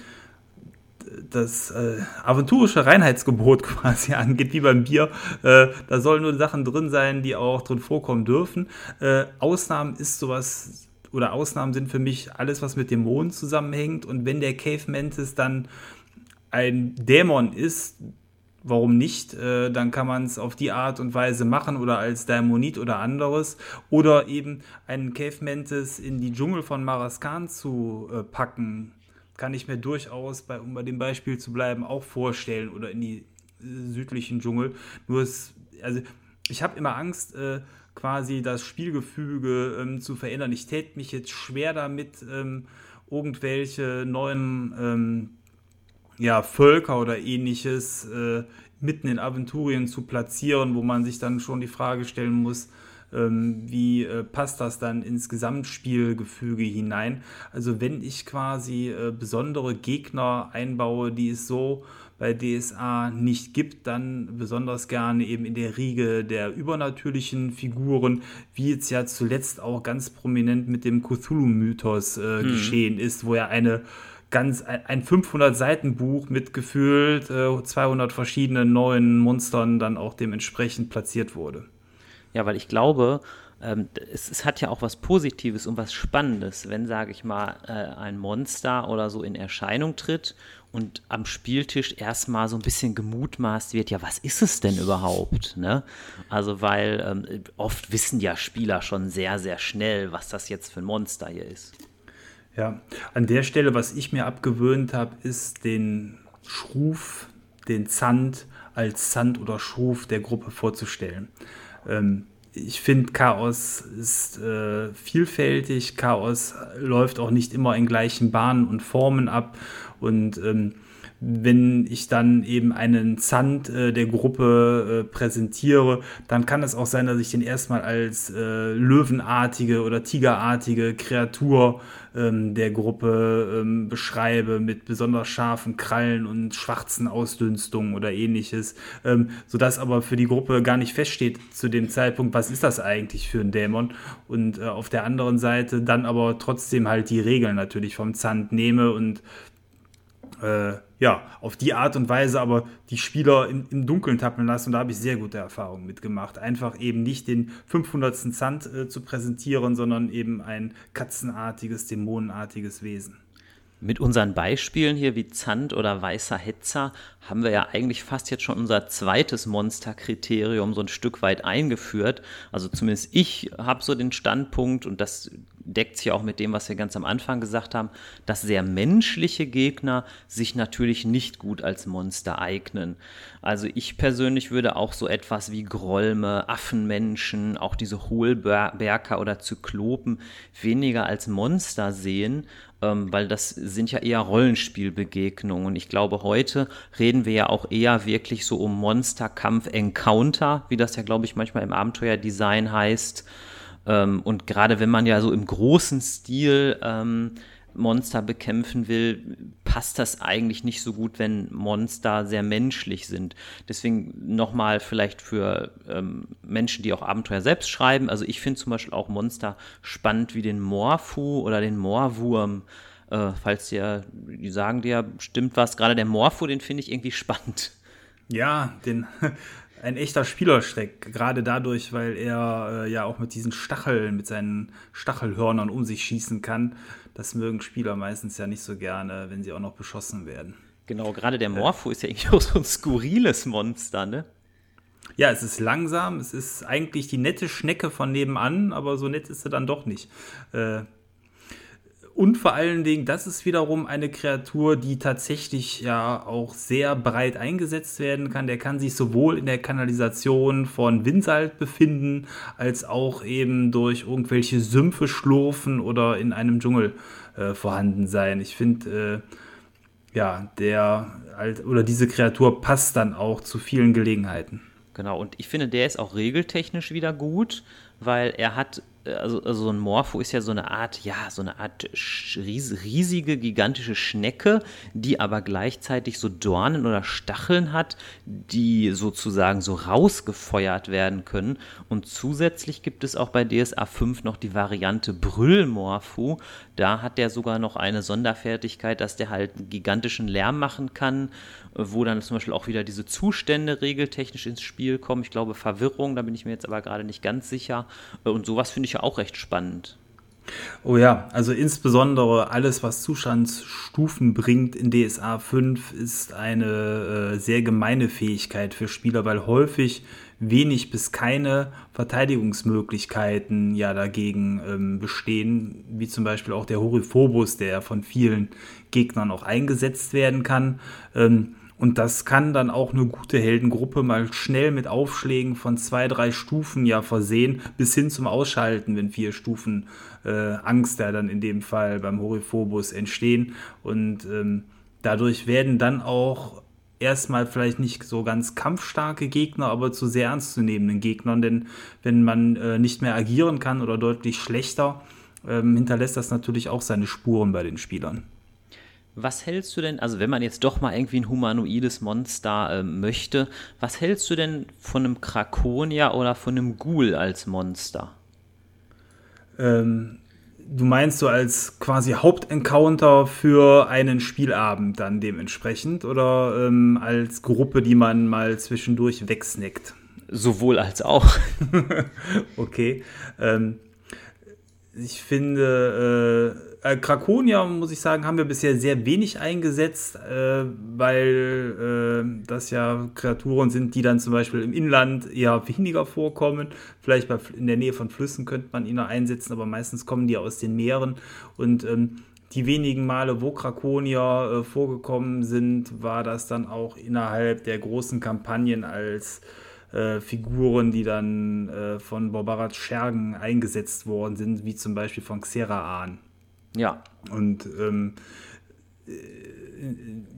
das äh, aventurische Reinheitsgebot quasi angeht, wie beim Bier. Äh, da sollen nur Sachen drin sein, die auch drin vorkommen dürfen. Äh, Ausnahmen ist sowas oder Ausnahmen sind für mich alles, was mit Dämonen zusammenhängt. Und wenn der Cave Mantis dann ein Dämon ist, warum nicht? Äh, dann kann man es auf die Art und Weise machen oder als Daimonit oder anderes. Oder eben einen Cave Mantis in die Dschungel von Maraskan zu äh, packen, kann ich mir durchaus, bei, um bei dem Beispiel zu bleiben, auch vorstellen. Oder in die äh, südlichen Dschungel. Nur es, also ich habe immer Angst, äh, quasi das Spielgefüge ähm, zu verändern. Ich täte mich jetzt schwer damit, ähm, irgendwelche neuen ähm, ja, Völker oder ähnliches äh, mitten in Aventurien zu platzieren, wo man sich dann schon die Frage stellen muss, ähm, wie äh, passt das dann ins Gesamtspielgefüge hinein. Also wenn ich quasi äh, besondere Gegner einbaue, die es so bei DSA nicht gibt, dann besonders gerne eben in der Riege der übernatürlichen Figuren, wie jetzt ja zuletzt auch ganz prominent mit dem Cthulhu-Mythos äh, mhm. geschehen ist, wo er eine ganz ein 500 Seiten Buch mit gefühlt äh, 200 verschiedenen neuen Monstern dann auch dementsprechend platziert wurde. Ja, weil ich glaube, ähm, es, es, hat ja auch was Positives und was Spannendes, wenn, sage ich mal, äh, ein Monster oder so in Erscheinung tritt und am Spieltisch erstmal so ein bisschen gemutmaßt wird, ja, was ist es denn überhaupt? Ne? Also, weil ähm, oft wissen ja Spieler schon sehr, sehr schnell, was das jetzt für ein Monster hier ist. Ja, an der Stelle, was ich mir abgewöhnt habe, ist den Schruf, den Zand als Zand oder Schruf der Gruppe vorzustellen. Ähm, ich finde, Chaos ist äh, vielfältig. Chaos läuft auch nicht immer in gleichen Bahnen und Formen ab. Und ähm, wenn ich dann eben einen Zand äh, der Gruppe äh, präsentiere, dann kann es auch sein, dass ich den erstmal als äh, löwenartige oder tigerartige Kreatur ähm, der Gruppe ähm, beschreibe, mit besonders scharfen Krallen und schwarzen Ausdünstungen oder ähnliches, ähm, sodass aber für die Gruppe gar nicht feststeht zu dem Zeitpunkt, was ist das eigentlich für ein Dämon? Und äh, auf der anderen Seite dann aber trotzdem halt die Regeln natürlich vom Zand nehme und äh, ja, auf die Art und Weise aber die Spieler im, im Dunkeln tappen lassen. Und da habe ich sehr gute Erfahrungen mitgemacht. Einfach eben nicht den 500. Zand äh, zu präsentieren, sondern eben ein katzenartiges, dämonenartiges Wesen. Mit unseren Beispielen hier wie Zand oder weißer Hetzer haben wir ja eigentlich fast jetzt schon unser zweites Monsterkriterium so ein Stück weit eingeführt. Also zumindest ich habe so den Standpunkt und das deckt sich auch mit dem, was wir ganz am Anfang gesagt haben, dass sehr menschliche Gegner sich natürlich nicht gut als Monster eignen. Also ich persönlich würde auch so etwas wie Grolme, Affenmenschen, auch diese Hohlberker oder Zyklopen weniger als Monster sehen, ähm, weil das sind ja eher Rollenspielbegegnungen. Und ich glaube, heute reden wir ja auch eher wirklich so um Monsterkampf-Encounter, wie das ja, glaube ich, manchmal im Abenteuerdesign heißt. Ähm, und gerade wenn man ja so im großen Stil ähm, Monster bekämpfen will, passt das eigentlich nicht so gut, wenn Monster sehr menschlich sind. Deswegen nochmal vielleicht für ähm, Menschen, die auch Abenteuer selbst schreiben. Also ich finde zum Beispiel auch Monster spannend wie den Morphu oder den Moorwurm. Äh, falls dir, die sagen dir stimmt was, gerade der Morphu, den finde ich irgendwie spannend. Ja, den ein echter Spielerschreck, gerade dadurch, weil er äh, ja auch mit diesen Stacheln, mit seinen Stachelhörnern um sich schießen kann. Das mögen Spieler meistens ja nicht so gerne, wenn sie auch noch beschossen werden. Genau, gerade der Morpho äh, ist ja irgendwie auch so ein skurriles Monster, ne? Ja, es ist langsam, es ist eigentlich die nette Schnecke von nebenan, aber so nett ist sie dann doch nicht. Äh, und vor allen Dingen, das ist wiederum eine Kreatur, die tatsächlich ja auch sehr breit eingesetzt werden kann. Der kann sich sowohl in der Kanalisation von Winsalt befinden, als auch eben durch irgendwelche Sümpfe schlurfen oder in einem Dschungel äh, vorhanden sein. Ich finde, äh, ja, der oder diese Kreatur passt dann auch zu vielen Gelegenheiten. Genau, und ich finde, der ist auch regeltechnisch wieder gut, weil er hat also, also so ein Morpho ist ja so eine Art, ja, so eine Art riesige, gigantische Schnecke, die aber gleichzeitig so Dornen oder Stacheln hat, die sozusagen so rausgefeuert werden können. Und zusätzlich gibt es auch bei DSA 5 noch die Variante Brüllmorpho. Da hat der sogar noch eine Sonderfertigkeit, dass der halt gigantischen Lärm machen kann, wo dann zum Beispiel auch wieder diese Zustände regeltechnisch ins Spiel kommen. Ich glaube Verwirrung, da bin ich mir jetzt aber gerade nicht ganz sicher. Und sowas finde ich ja auch recht spannend. Oh ja, also insbesondere alles, was Zustandsstufen bringt in DSA 5, ist eine äh, sehr gemeine Fähigkeit für Spieler, weil häufig wenig bis keine Verteidigungsmöglichkeiten ja dagegen ähm, bestehen, wie zum Beispiel auch der Horiphobus, der von vielen Gegnern auch eingesetzt werden kann. Ähm, Und das kann dann auch eine gute Heldengruppe mal schnell mit Aufschlägen von zwei, drei Stufen ja versehen, bis hin zum Ausschalten, wenn vier Stufen äh, Angst ja dann in dem Fall beim Horiphobus entstehen. Und ähm, dadurch werden dann auch erstmal vielleicht nicht so ganz kampfstarke Gegner, aber zu sehr ernstzunehmenden Gegnern, denn wenn man äh, nicht mehr agieren kann oder deutlich schlechter, ähm, hinterlässt das natürlich auch seine Spuren bei den Spielern. Was hältst du denn, also wenn man jetzt doch mal irgendwie ein humanoides Monster äh, möchte, was hältst du denn von einem Krakonia oder von einem Ghoul als Monster? Ähm, du meinst so als quasi Hauptencounter für einen Spielabend dann dementsprechend oder ähm, als Gruppe, die man mal zwischendurch wegsnackt? Sowohl als auch. okay. Ähm, ich finde, äh, äh, Krakonia, muss ich sagen, haben wir bisher sehr wenig eingesetzt, äh, weil äh, das ja Kreaturen sind, die dann zum Beispiel im Inland eher weniger vorkommen. Vielleicht bei, in der Nähe von Flüssen könnte man ihn einsetzen, aber meistens kommen die aus den Meeren. Und ähm, die wenigen Male, wo Krakonia äh, vorgekommen sind, war das dann auch innerhalb der großen Kampagnen als äh, Figuren, die dann äh, von Borbarat Schergen eingesetzt worden sind, wie zum Beispiel von Xeraan. Ja. Und ähm, äh,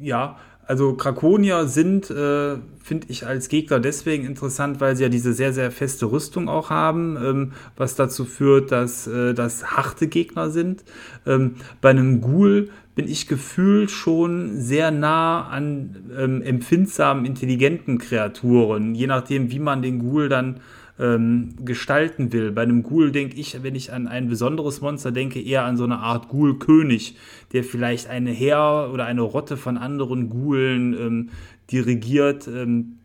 ja, also Krakonier sind, äh, finde ich, als Gegner deswegen interessant, weil sie ja diese sehr, sehr feste Rüstung auch haben, ähm, was dazu führt, dass äh, das harte Gegner sind. Ähm, bei einem Ghoul bin ich gefühlt schon sehr nah an ähm, empfindsamen, intelligenten Kreaturen, je nachdem, wie man den Ghoul dann ähm, gestalten will. Bei einem Ghoul denke ich, wenn ich an ein besonderes Monster denke, eher an so eine Art Ghoul-König, der vielleicht eine Heer oder eine Rotte von anderen Ghoulen ähm, dirigiert. Ähm,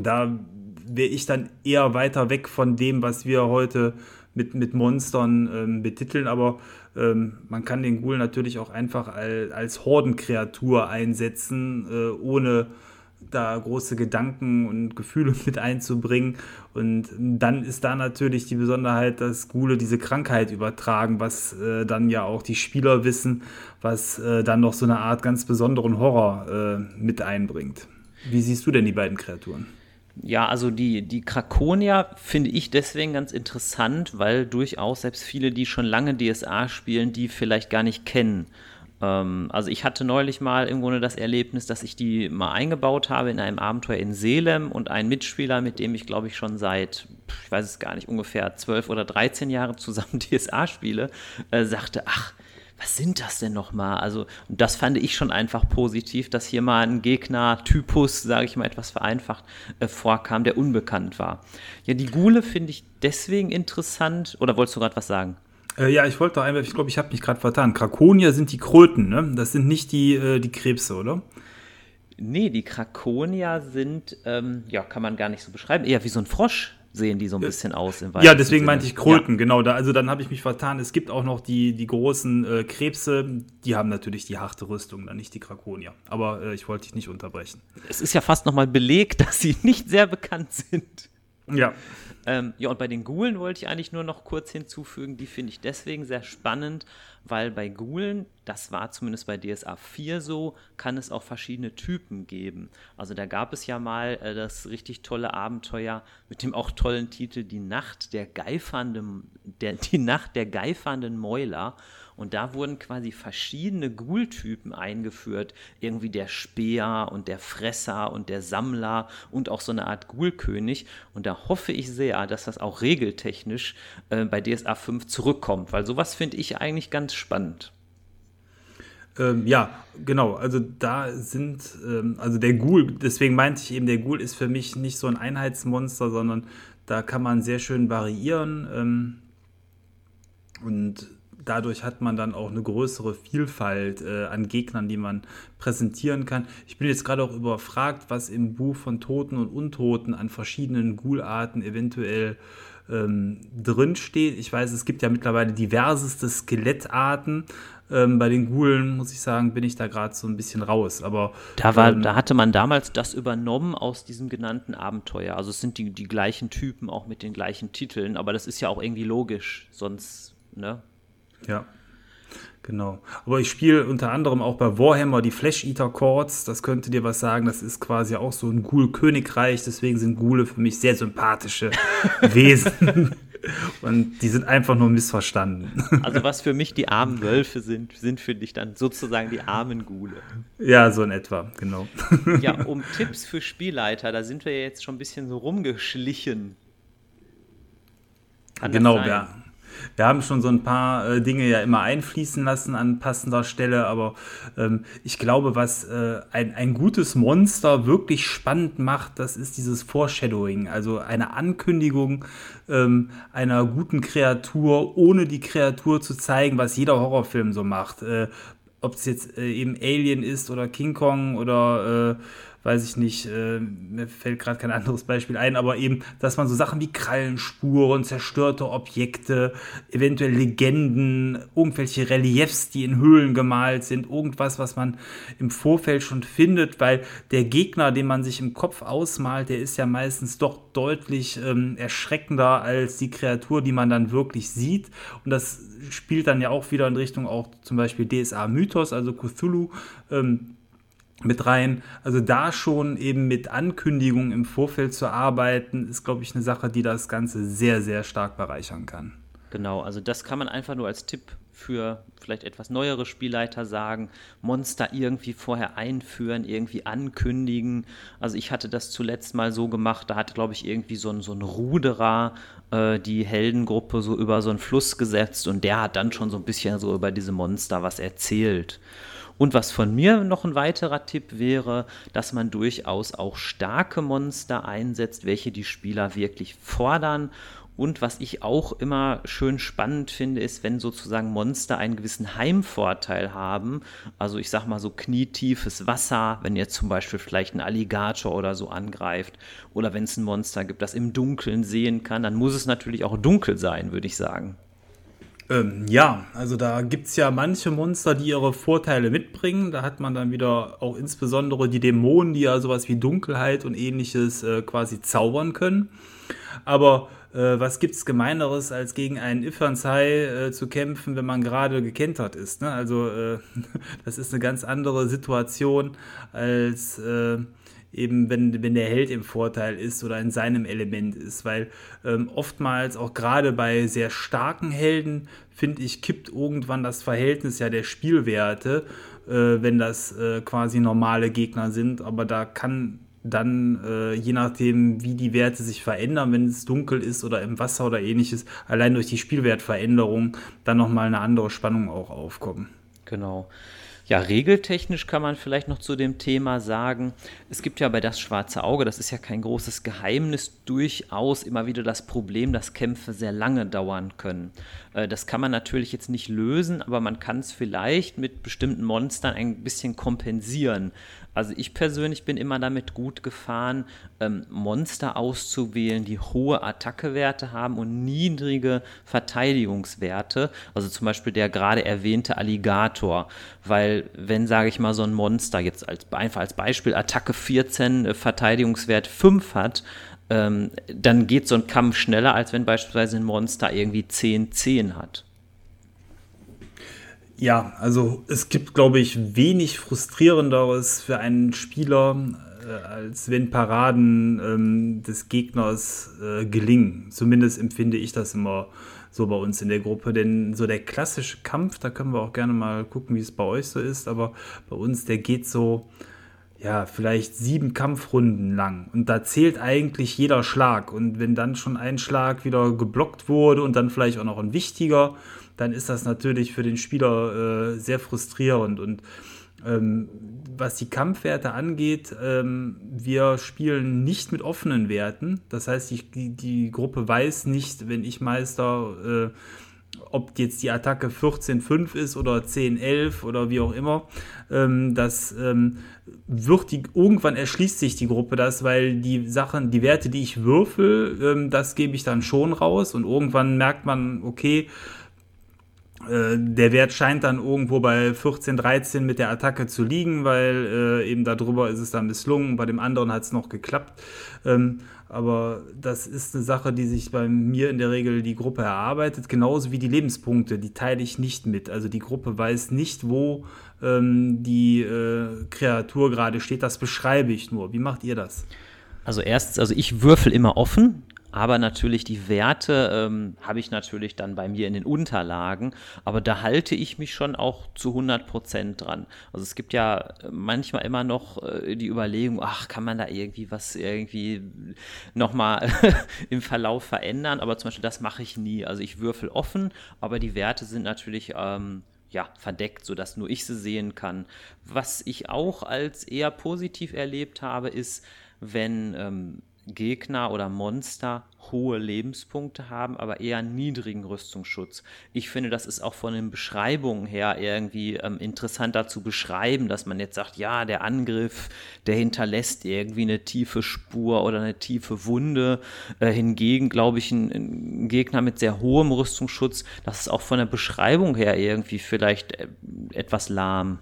da wäre ich dann eher weiter weg von dem, was wir heute mit, mit Monstern ähm, betiteln, aber ähm, man kann den Ghoul natürlich auch einfach als, als Hordenkreatur einsetzen, äh, ohne da große Gedanken und Gefühle mit einzubringen. Und dann ist da natürlich die Besonderheit, dass Gule diese Krankheit übertragen, was äh, dann ja auch die Spieler wissen, was äh, dann noch so eine Art ganz besonderen Horror äh, mit einbringt. Wie siehst du denn die beiden Kreaturen? Ja, also die, die Krakonia finde ich deswegen ganz interessant, weil durchaus selbst viele, die schon lange DSA spielen, die vielleicht gar nicht kennen. Ähm, also ich hatte neulich mal im Grunde das Erlebnis, dass ich die mal eingebaut habe in einem Abenteuer in Selem und ein Mitspieler, mit dem ich glaube ich schon seit, ich weiß es gar nicht, ungefähr 12 oder 13 Jahre zusammen DSA spiele, äh, sagte, ach, was sind das denn nochmal? Also, das fand ich schon einfach positiv, dass hier mal ein Gegner-Typus, sage ich mal etwas vereinfacht, äh, vorkam, der unbekannt war. Ja, die Gule finde ich deswegen interessant. Oder wolltest du gerade was sagen? Äh, ja, ich wollte einfach, ich glaube, ich habe mich gerade vertan. Krakonier sind die Kröten, ne? Das sind nicht die, äh, die Krebse, oder? Nee, die Krakonier sind, ähm, ja, kann man gar nicht so beschreiben, eher wie so ein Frosch sehen die so ein bisschen aus im Ja, deswegen Sinne. meinte ich Kröten, ja. genau. Da, also dann habe ich mich vertan. Es gibt auch noch die, die großen äh, Krebse, die haben natürlich die harte Rüstung, dann nicht die Krakonier. Aber äh, ich wollte dich nicht unterbrechen. Es ist ja fast nochmal belegt, dass sie nicht sehr bekannt sind. Ja. Ähm, ja, und bei den Ghoulen wollte ich eigentlich nur noch kurz hinzufügen, die finde ich deswegen sehr spannend, weil bei Ghoulen, das war zumindest bei DSA 4 so, kann es auch verschiedene Typen geben. Also da gab es ja mal äh, das richtig tolle Abenteuer mit dem auch tollen Titel Die Nacht der geifernden, der, die Nacht der geifernden Mäuler. Und da wurden quasi verschiedene Ghoul-Typen eingeführt. Irgendwie der Speer und der Fresser und der Sammler und auch so eine Art Ghoul-König. Und da hoffe ich sehr, dass das auch regeltechnisch äh, bei DSA 5 zurückkommt, weil sowas finde ich eigentlich ganz spannend. Ähm, ja, genau. Also da sind, ähm, also der Ghoul, deswegen meinte ich eben, der Ghoul ist für mich nicht so ein Einheitsmonster, sondern da kann man sehr schön variieren. Ähm, und dadurch hat man dann auch eine größere Vielfalt äh, an Gegnern, die man präsentieren kann. Ich bin jetzt gerade auch überfragt, was im Buch von Toten und Untoten an verschiedenen Ghoul-Arten eventuell ähm, drin steht. Ich weiß, es gibt ja mittlerweile diverseste Skelettarten. Ähm, bei den Ghoulen, muss ich sagen, bin ich da gerade so ein bisschen raus. Aber da, war, ähm, da hatte man damals das übernommen aus diesem genannten Abenteuer. Also es sind die, die gleichen Typen, auch mit den gleichen Titeln, aber das ist ja auch irgendwie logisch, sonst, ne? Ja. Genau. Aber ich spiele unter anderem auch bei Warhammer die Flash Eater Chords. Das könnte dir was sagen. Das ist quasi auch so ein Ghoul-Königreich. Deswegen sind Ghule für mich sehr sympathische Wesen. Und die sind einfach nur missverstanden. Also was für mich die armen Wölfe sind, sind für dich dann sozusagen die armen Ghule. Ja, so in etwa, genau. Ja, um Tipps für Spielleiter, da sind wir jetzt schon ein bisschen so rumgeschlichen. Kann genau, ja. Wir haben schon so ein paar äh, Dinge ja immer einfließen lassen an passender Stelle, aber ähm, ich glaube, was äh, ein, ein gutes Monster wirklich spannend macht, das ist dieses Foreshadowing, also eine Ankündigung ähm, einer guten Kreatur, ohne die Kreatur zu zeigen, was jeder Horrorfilm so macht. Äh, Ob es jetzt äh, eben Alien ist oder King Kong oder äh, weiß ich nicht, äh, mir fällt gerade kein anderes Beispiel ein, aber eben, dass man so Sachen wie Krallenspuren, zerstörte Objekte, eventuell Legenden, irgendwelche Reliefs, die in Höhlen gemalt sind, irgendwas, was man im Vorfeld schon findet, weil der Gegner, den man sich im Kopf ausmalt, der ist ja meistens doch deutlich ähm, erschreckender als die Kreatur, die man dann wirklich sieht. Und das spielt dann ja auch wieder in Richtung auch zum Beispiel DSA Mythos, also Cthulhu. Ähm, mit rein. Also da schon eben mit Ankündigungen im Vorfeld zu arbeiten, ist, glaube ich, eine Sache, die das Ganze sehr, sehr stark bereichern kann. Genau, also das kann man einfach nur als Tipp für vielleicht etwas neuere Spielleiter sagen, Monster irgendwie vorher einführen, irgendwie ankündigen. Also ich hatte das zuletzt mal so gemacht, da hat, glaube ich, irgendwie so ein, so ein Ruderer äh, die Heldengruppe so über so einen Fluss gesetzt und der hat dann schon so ein bisschen so über diese Monster was erzählt. Und was von mir noch ein weiterer Tipp wäre, dass man durchaus auch starke Monster einsetzt, welche die Spieler wirklich fordern und was ich auch immer schön spannend finde, ist, wenn sozusagen Monster einen gewissen Heimvorteil haben. Also ich sag mal so knietiefes Wasser, wenn ihr zum Beispiel vielleicht einen Alligator oder so angreift. Oder wenn es ein Monster gibt, das im Dunkeln sehen kann, dann muss es natürlich auch dunkel sein, würde ich sagen. Ähm, ja, also da gibt es ja manche Monster, die ihre Vorteile mitbringen. Da hat man dann wieder auch insbesondere die Dämonen, die ja sowas wie Dunkelheit und ähnliches äh, quasi zaubern können. Aber äh, was es Gemeineres, als gegen einen Ifansai äh, zu kämpfen, wenn man gerade gekentert ist? Ne? Also äh, das ist eine ganz andere Situation als äh, eben wenn, wenn der Held im Vorteil ist oder in seinem Element ist, weil ähm, oftmals auch gerade bei sehr starken Helden, finde ich, kippt irgendwann das Verhältnis ja der Spielwerte, äh, wenn das äh, quasi normale Gegner sind, aber da kann dann, äh, je nachdem, wie die Werte sich verändern, wenn es dunkel ist oder im Wasser oder ähnliches, allein durch die Spielwertveränderung dann nochmal eine andere Spannung auch aufkommen. Genau. Ja, regeltechnisch kann man vielleicht noch zu dem Thema sagen, es gibt ja bei das schwarze Auge, das ist ja kein großes Geheimnis, durchaus immer wieder das Problem, dass Kämpfe sehr lange dauern können. Äh, das kann man natürlich jetzt nicht lösen, aber man kann es vielleicht mit bestimmten Monstern ein bisschen kompensieren. Also ich persönlich bin immer damit gut gefahren, ähm, Monster auszuwählen, die hohe Attackewerte haben und niedrige Verteidigungswerte. Also zum Beispiel der gerade erwähnte Alligator. Weil wenn, sage ich mal, so ein Monster jetzt als, einfach als Beispiel Attacke 14, äh, Verteidigungswert 5 hat, ähm, dann geht so ein Kampf schneller, als wenn beispielsweise ein Monster irgendwie 10, 10 hat. Ja, also es gibt, glaube ich, wenig frustrierenderes für einen Spieler, äh, als wenn Paraden ähm, des Gegners äh, gelingen. Zumindest empfinde ich das immer so bei uns in der Gruppe. Denn so der klassische Kampf, da können wir auch gerne mal gucken, wie es bei euch so ist, aber bei uns, der geht so, ja, vielleicht sieben Kampfrunden lang. Und da zählt eigentlich jeder Schlag. Und wenn dann schon ein Schlag wieder geblockt wurde und dann vielleicht auch noch ein wichtiger, dann ist das natürlich für den Spieler äh, sehr frustrierend. Und ähm, was die Kampfwerte angeht, ähm, wir spielen nicht mit offenen Werten. Das heißt, die, die Gruppe weiß nicht, wenn ich Meister, äh, ob jetzt die Attacke 14-5 ist oder 10-11 oder wie auch immer. Ähm, das ähm, wird die, irgendwann erschließt sich die Gruppe das, weil die Sachen, die Werte, die ich würfel, ähm, das gebe ich dann schon raus und irgendwann merkt man, okay, der Wert scheint dann irgendwo bei 14, 13 mit der Attacke zu liegen, weil äh, eben darüber ist es dann misslungen, bei dem anderen hat es noch geklappt. Ähm, Aber das ist eine Sache, die sich bei mir in der Regel die Gruppe erarbeitet, genauso wie die Lebenspunkte, die teile ich nicht mit. Also die Gruppe weiß nicht, wo ähm, die äh, Kreatur gerade steht, das beschreibe ich nur. Wie macht ihr das? Also erstens, also ich würfel immer offen, aber natürlich die Werte ähm, habe ich natürlich dann bei mir in den Unterlagen. Aber da halte ich mich schon auch zu 100 Prozent dran. Also es gibt ja manchmal immer noch äh, die Überlegung, ach, kann man da irgendwie was irgendwie nochmal im Verlauf verändern? Aber zum Beispiel das mache ich nie. Also ich würfel offen, aber die Werte sind natürlich... Ähm, ja, verdeckt, sodass nur ich sie sehen kann. Was ich auch als eher positiv erlebt habe, ist, wenn ähm, Gegner oder Monster hohe Lebenspunkte haben, aber eher niedrigen Rüstungsschutz. Ich finde, das ist auch von den Beschreibungen her irgendwie ähm, interessanter zu beschreiben, dass man jetzt sagt, ja, der Angriff, der hinterlässt irgendwie eine tiefe Spur oder eine tiefe Wunde. Äh, hingegen glaube ich, ein, ein, Gegner mit sehr hohem Rüstungsschutz, das ist auch von der Beschreibung her irgendwie vielleicht äh, etwas lahm.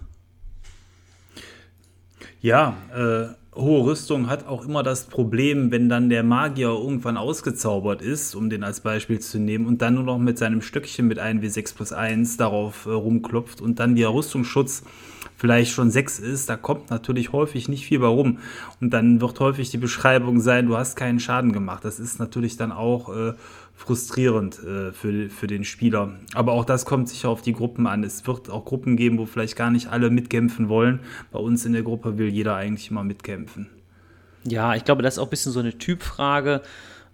Ja, äh hohe Rüstung hat auch immer das Problem, wenn dann der Magier irgendwann ausgezaubert ist, um den als Beispiel zu nehmen, und dann nur noch mit seinem Stöckchen mit 1 W6 plus 1 darauf äh, rumklopft und dann der Rüstungsschutz vielleicht schon 6 ist, da kommt natürlich häufig nicht viel bei rum. Und dann wird häufig die Beschreibung sein, du hast keinen Schaden gemacht. Das ist natürlich dann auch äh, frustrierend äh, für, für den Spieler. Aber auch das kommt sicher auf die Gruppen an. Es wird auch Gruppen geben, wo vielleicht gar nicht alle mitkämpfen wollen. Bei uns in der Gruppe will jeder eigentlich immer mitkämpfen. Ja, ich glaube, das ist auch ein bisschen so eine Typfrage.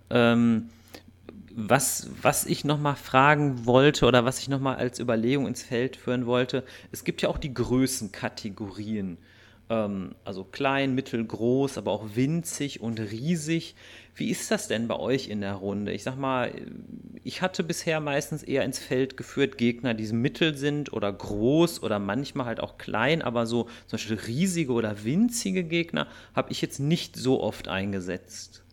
Ähm, was, was ich nochmal fragen wollte oder was ich nochmal als Überlegung ins Feld führen wollte, es gibt ja auch die Größenkategorien. Ähm, also klein, mittel, groß, aber auch winzig und riesig. Wie ist das denn bei euch in der Runde? Ich sag mal, ich hatte bisher meistens eher ins Feld geführt Gegner, die mittel sind oder groß oder manchmal halt auch klein, aber so zum Beispiel riesige oder winzige Gegner habe ich jetzt nicht so oft eingesetzt.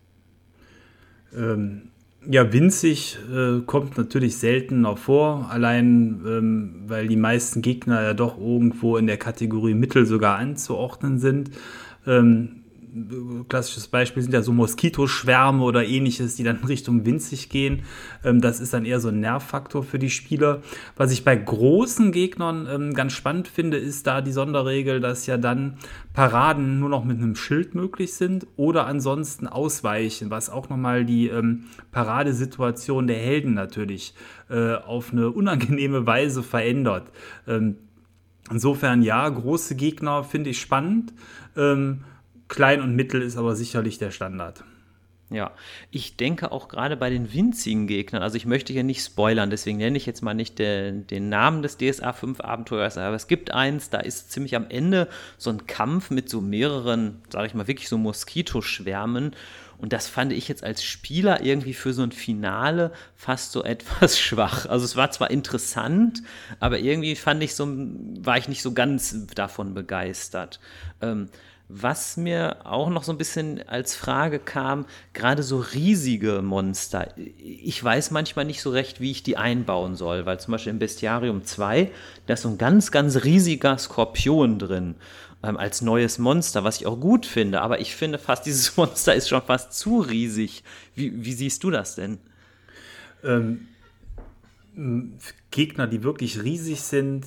Ähm, ja, winzig äh, kommt natürlich seltener vor, allein ähm, weil die meisten Gegner ja doch irgendwo in der Kategorie Mittel sogar anzuordnen sind. Ähm, klassisches Beispiel sind ja so Moskitoschwärme oder ähnliches, die dann Richtung winzig gehen. Ähm, das ist dann eher so ein Nervfaktor für die Spieler. Was ich bei großen Gegnern ähm, ganz spannend finde, ist da die Sonderregel, dass ja dann Paraden nur noch mit einem Schild möglich sind oder ansonsten ausweichen, was auch nochmal die ähm, Paradesituation der Helden natürlich äh, auf eine unangenehme Weise verändert. Insofern ja, große Gegner finde ich spannend. Ähm, Klein und Mittel ist aber sicherlich der Standard. Ja, ich denke auch gerade bei den winzigen Gegnern, also ich möchte hier nicht spoilern, deswegen nenne ich jetzt mal nicht den, den Namen des DSA 5 Abenteuers, aber es gibt eins, da ist ziemlich am Ende so ein Kampf mit so mehreren, sage ich mal, wirklich so Moskitoschwärmen und das fand ich jetzt als Spieler irgendwie für so ein Finale fast so etwas schwach. Also es war zwar interessant, aber irgendwie fand ich so, war ich nicht so ganz davon begeistert. Ähm, was mir auch noch so ein bisschen als Frage kam, gerade so riesige Monster. Ich weiß manchmal nicht so recht, wie ich die einbauen soll, weil zum Beispiel im Bestiarium 2, da ist so ein ganz, ganz riesiger Skorpion drin ähm, als neues Monster, was ich auch gut finde. Aber ich finde fast, dieses Monster ist schon fast zu riesig. Wie, wie siehst du das denn? Ähm, Gegner, die wirklich riesig sind,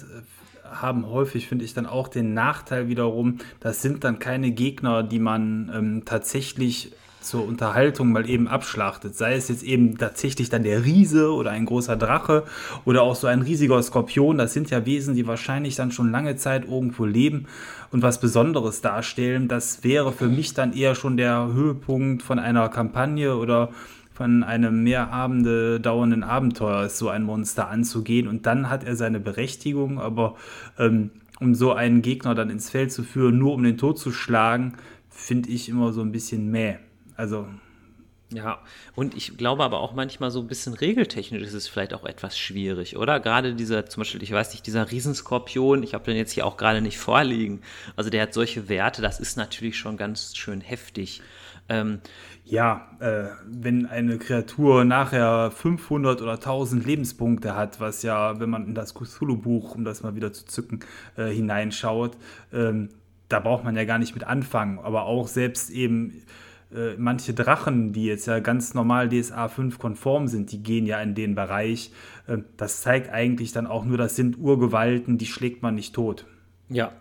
haben häufig, finde ich, dann auch den Nachteil wiederum, das sind dann keine Gegner, die man ähm, tatsächlich zur Unterhaltung mal eben abschlachtet. Sei es jetzt eben tatsächlich dann der Riese oder ein großer Drache oder auch so ein riesiger Skorpion. Das sind ja Wesen, die wahrscheinlich dann schon lange Zeit irgendwo leben und was Besonderes darstellen. Das wäre für mich dann eher schon der Höhepunkt von einer Kampagne oder von einem mehrabende dauernden Abenteuer ist, so ein Monster anzugehen. Und dann hat er seine Berechtigung, aber ähm, um so einen Gegner dann ins Feld zu führen, nur um den Tod zu schlagen, finde ich immer so ein bisschen mäh. Also. Ja, und ich glaube aber auch manchmal so ein bisschen regeltechnisch ist es vielleicht auch etwas schwierig, oder? Gerade dieser, zum Beispiel, ich weiß nicht, dieser Riesenskorpion, ich habe den jetzt hier auch gerade nicht vorliegen. Also der hat solche Werte, das ist natürlich schon ganz schön heftig. Ähm, ja, äh, wenn eine Kreatur nachher 500 oder 1000 Lebenspunkte hat, was ja, wenn man in das Cthulhu-Buch, um das mal wieder zu zücken, äh, hineinschaut, ähm, da braucht man ja gar nicht mit anfangen. Aber auch selbst eben äh, manche Drachen, die jetzt ja ganz normal DSA 5 konform sind, die gehen ja in den Bereich. Äh, das zeigt eigentlich dann auch nur, das sind Urgewalten, die schlägt man nicht tot. Ja.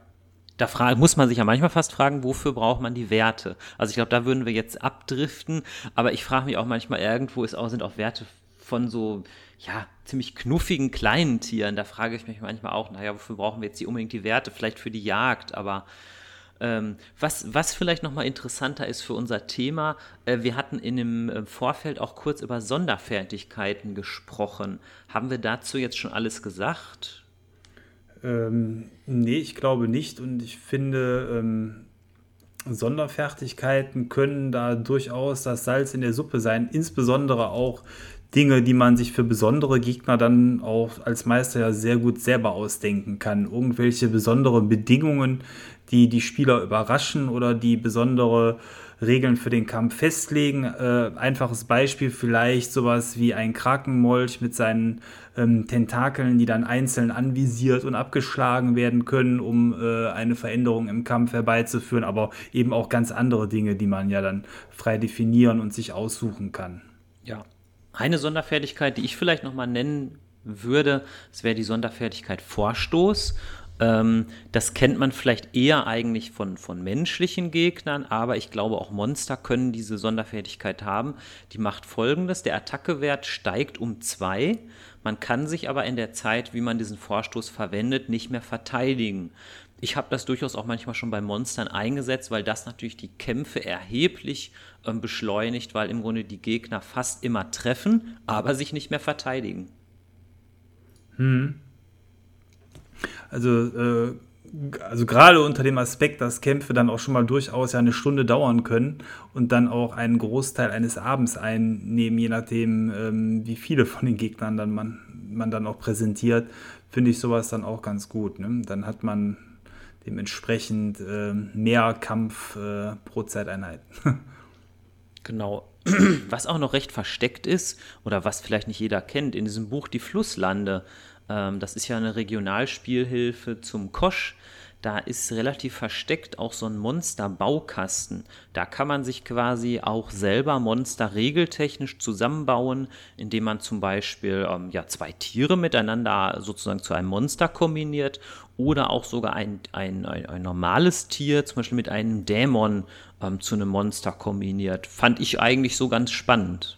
Da frage, muss man sich ja manchmal fast fragen, wofür braucht man die Werte? Also ich glaube, da würden wir jetzt abdriften, aber ich frage mich auch manchmal, irgendwo ist auch, sind auch Werte von so, ja, ziemlich knuffigen kleinen Tieren. Da frage ich mich manchmal auch, naja, wofür brauchen wir jetzt die unbedingt die Werte? Vielleicht für die Jagd, aber ähm, was, was vielleicht nochmal interessanter ist für unser Thema, äh, wir hatten in dem äh, Vorfeld auch kurz über Sonderfertigkeiten gesprochen. Haben wir dazu jetzt schon alles gesagt? Ähm, nee, ich glaube nicht. Und ich finde, ähm, Sonderfertigkeiten können da durchaus das Salz in der Suppe sein. Insbesondere auch Dinge, die man sich für besondere Gegner dann auch als Meister ja sehr gut selber ausdenken kann. Irgendwelche besondere Bedingungen, die die Spieler überraschen oder die besondere Regeln für den Kampf festlegen. Äh, einfaches Beispiel vielleicht sowas wie ein Krakenmolch mit seinen ähm, Tentakeln, die dann einzeln anvisiert und abgeschlagen werden können, um äh, eine Veränderung im Kampf herbeizuführen, aber eben auch ganz andere Dinge, die man ja dann frei definieren und sich aussuchen kann. Ja. Eine Sonderfertigkeit, die ich vielleicht nochmal nennen würde, das wäre die Sonderfertigkeit Vorstoß. Ähm, das kennt man vielleicht eher eigentlich von, von menschlichen Gegnern, aber ich glaube auch Monster können diese Sonderfertigkeit haben. Die macht folgendes: Der Attackewert steigt um zwei. Man kann sich aber in der Zeit, wie man diesen Vorstoß verwendet, nicht mehr verteidigen. Ich habe das durchaus auch manchmal schon bei Monstern eingesetzt, weil das natürlich die Kämpfe erheblich ähm, beschleunigt, weil im Grunde die Gegner fast immer treffen, aber sich nicht mehr verteidigen. Hm. Also, äh, also gerade unter dem Aspekt, dass Kämpfe dann auch schon mal durchaus ja eine Stunde dauern können und dann auch einen Großteil eines Abends einnehmen, je nachdem, ähm, wie viele von den Gegnern dann man, man dann auch präsentiert, finde ich sowas dann auch ganz gut. Ne? Dann hat man dementsprechend äh, mehr Kampf äh, pro Zeiteinheit. genau. Was auch noch recht versteckt ist oder was vielleicht nicht jeder kennt, in diesem Buch Die Flusslande das ist ja eine Regionalspielhilfe zum Kosch. Da ist relativ versteckt auch so ein Monster-Baukasten. Da kann man sich quasi auch selber Monster regeltechnisch zusammenbauen, indem man zum Beispiel ähm, ja, zwei Tiere miteinander sozusagen zu einem Monster kombiniert oder auch sogar ein, ein, ein, ein normales Tier, zum Beispiel mit einem Dämon, ähm, zu einem Monster kombiniert. Fand ich eigentlich so ganz spannend.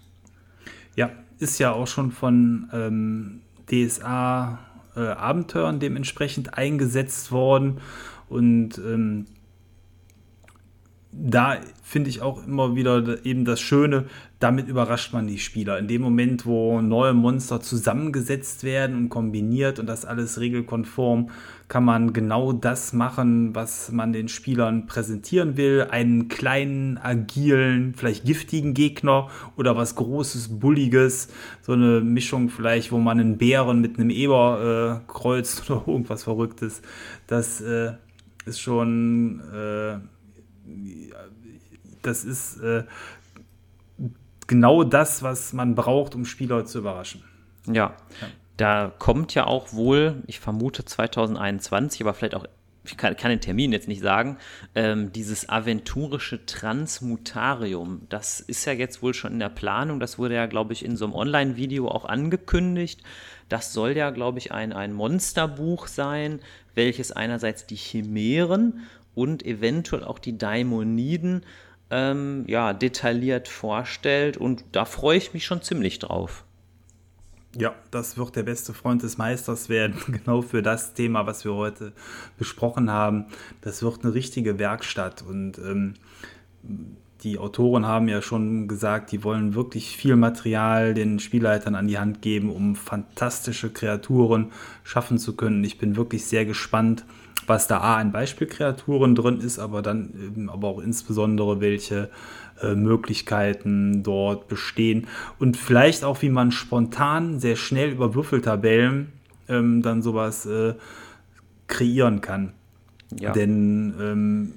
Ja, ist ja auch schon von ähm, DSA-Abenteuern äh, dementsprechend eingesetzt worden. Und ähm, da finde ich auch immer wieder eben das Schöne, damit überrascht man die Spieler. In dem Moment, wo neue Monster zusammengesetzt werden und kombiniert und das alles regelkonform, kann man genau das machen, was man den Spielern präsentieren will. Einen kleinen, agilen, vielleicht giftigen Gegner oder was Großes, Bulliges. So eine Mischung vielleicht, wo man einen Bären mit einem Eber äh, kreuzt oder irgendwas Verrücktes. Das äh, ist schon... Äh, das ist äh, genau das, was man braucht, um Spieler zu überraschen. Ja. ja. Da kommt ja auch wohl, ich vermute 2021, aber vielleicht auch, ich kann, kann den Termin jetzt nicht sagen, ähm, dieses aventurische Transmutarium. Das ist ja jetzt wohl schon in der Planung. Das wurde ja, glaube ich, in so einem Online-Video auch angekündigt. Das soll ja, glaube ich, ein, ein Monsterbuch sein, welches einerseits die Chimären und eventuell auch die Daimoniden ähm, ja, detailliert vorstellt. Und da freue ich mich schon ziemlich drauf. Ja, das wird der beste Freund des Meisters werden, genau für das Thema, was wir heute besprochen haben. Das wird eine richtige Werkstatt und ähm, die Autoren haben ja schon gesagt, die wollen wirklich viel Material den Spielleitern an die Hand geben, um fantastische Kreaturen schaffen zu können. Ich bin wirklich sehr gespannt, was da A an Beispielkreaturen drin ist, aber dann eben aber auch insbesondere welche äh, Möglichkeiten dort bestehen und vielleicht auch, wie man spontan sehr schnell über Würfeltabellen ähm, dann sowas äh, kreieren kann. Ja. Denn ähm,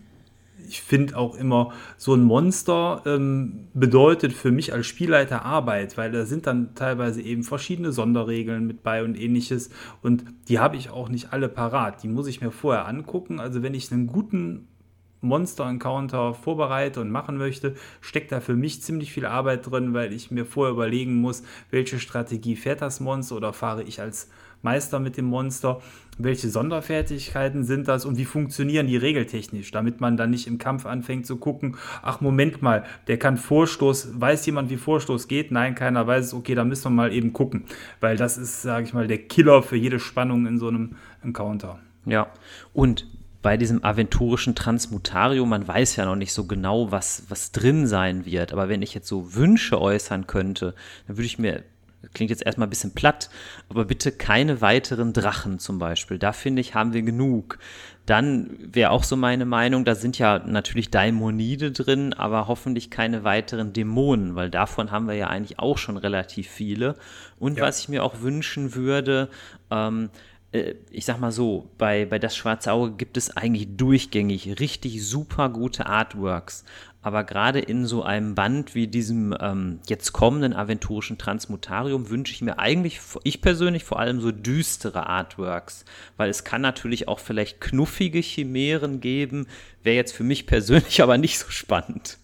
ich finde auch immer, so ein Monster ähm, bedeutet für mich als Spielleiter Arbeit, weil da sind dann teilweise eben verschiedene Sonderregeln mit bei und ähnliches. Und die habe ich auch nicht alle parat. Die muss ich mir vorher angucken. Also wenn ich einen guten Monster-Encounter vorbereite und machen möchte, steckt da für mich ziemlich viel Arbeit drin, weil ich mir vorher überlegen muss, welche Strategie fährt das Monster oder fahre ich als Meister mit dem Monster, welche Sonderfertigkeiten sind das und wie funktionieren die regeltechnisch, damit man dann nicht im Kampf anfängt zu gucken, ach Moment mal, der kann Vorstoß, weiß jemand, wie Vorstoß geht? Nein, keiner weiß es, okay, da müssen wir mal eben gucken, weil das ist, sage ich mal, der Killer für jede Spannung in so einem Encounter. Ja, und bei diesem aventurischen Transmutarium, man weiß ja noch nicht so genau, was, was drin sein wird. Aber wenn ich jetzt so Wünsche äußern könnte, dann würde ich mir, klingt jetzt erstmal ein bisschen platt, aber bitte keine weiteren Drachen zum Beispiel. Da finde ich, haben wir genug. Dann wäre auch so meine Meinung, da sind ja natürlich Daimonide drin, aber hoffentlich keine weiteren Dämonen, weil davon haben wir ja eigentlich auch schon relativ viele. Und ja. was ich mir auch wünschen würde, ähm, äh, ich sag mal so, bei, bei Das Schwarze Auge gibt es eigentlich durchgängig richtig super gute Artworks. Aber gerade in so einem Band wie diesem ähm, jetzt kommenden aventurischen Transmutarium wünsche ich mir eigentlich, ich persönlich vor allem so düstere Artworks. Weil es kann natürlich auch vielleicht knuffige Chimären geben, wäre jetzt für mich persönlich aber nicht so spannend.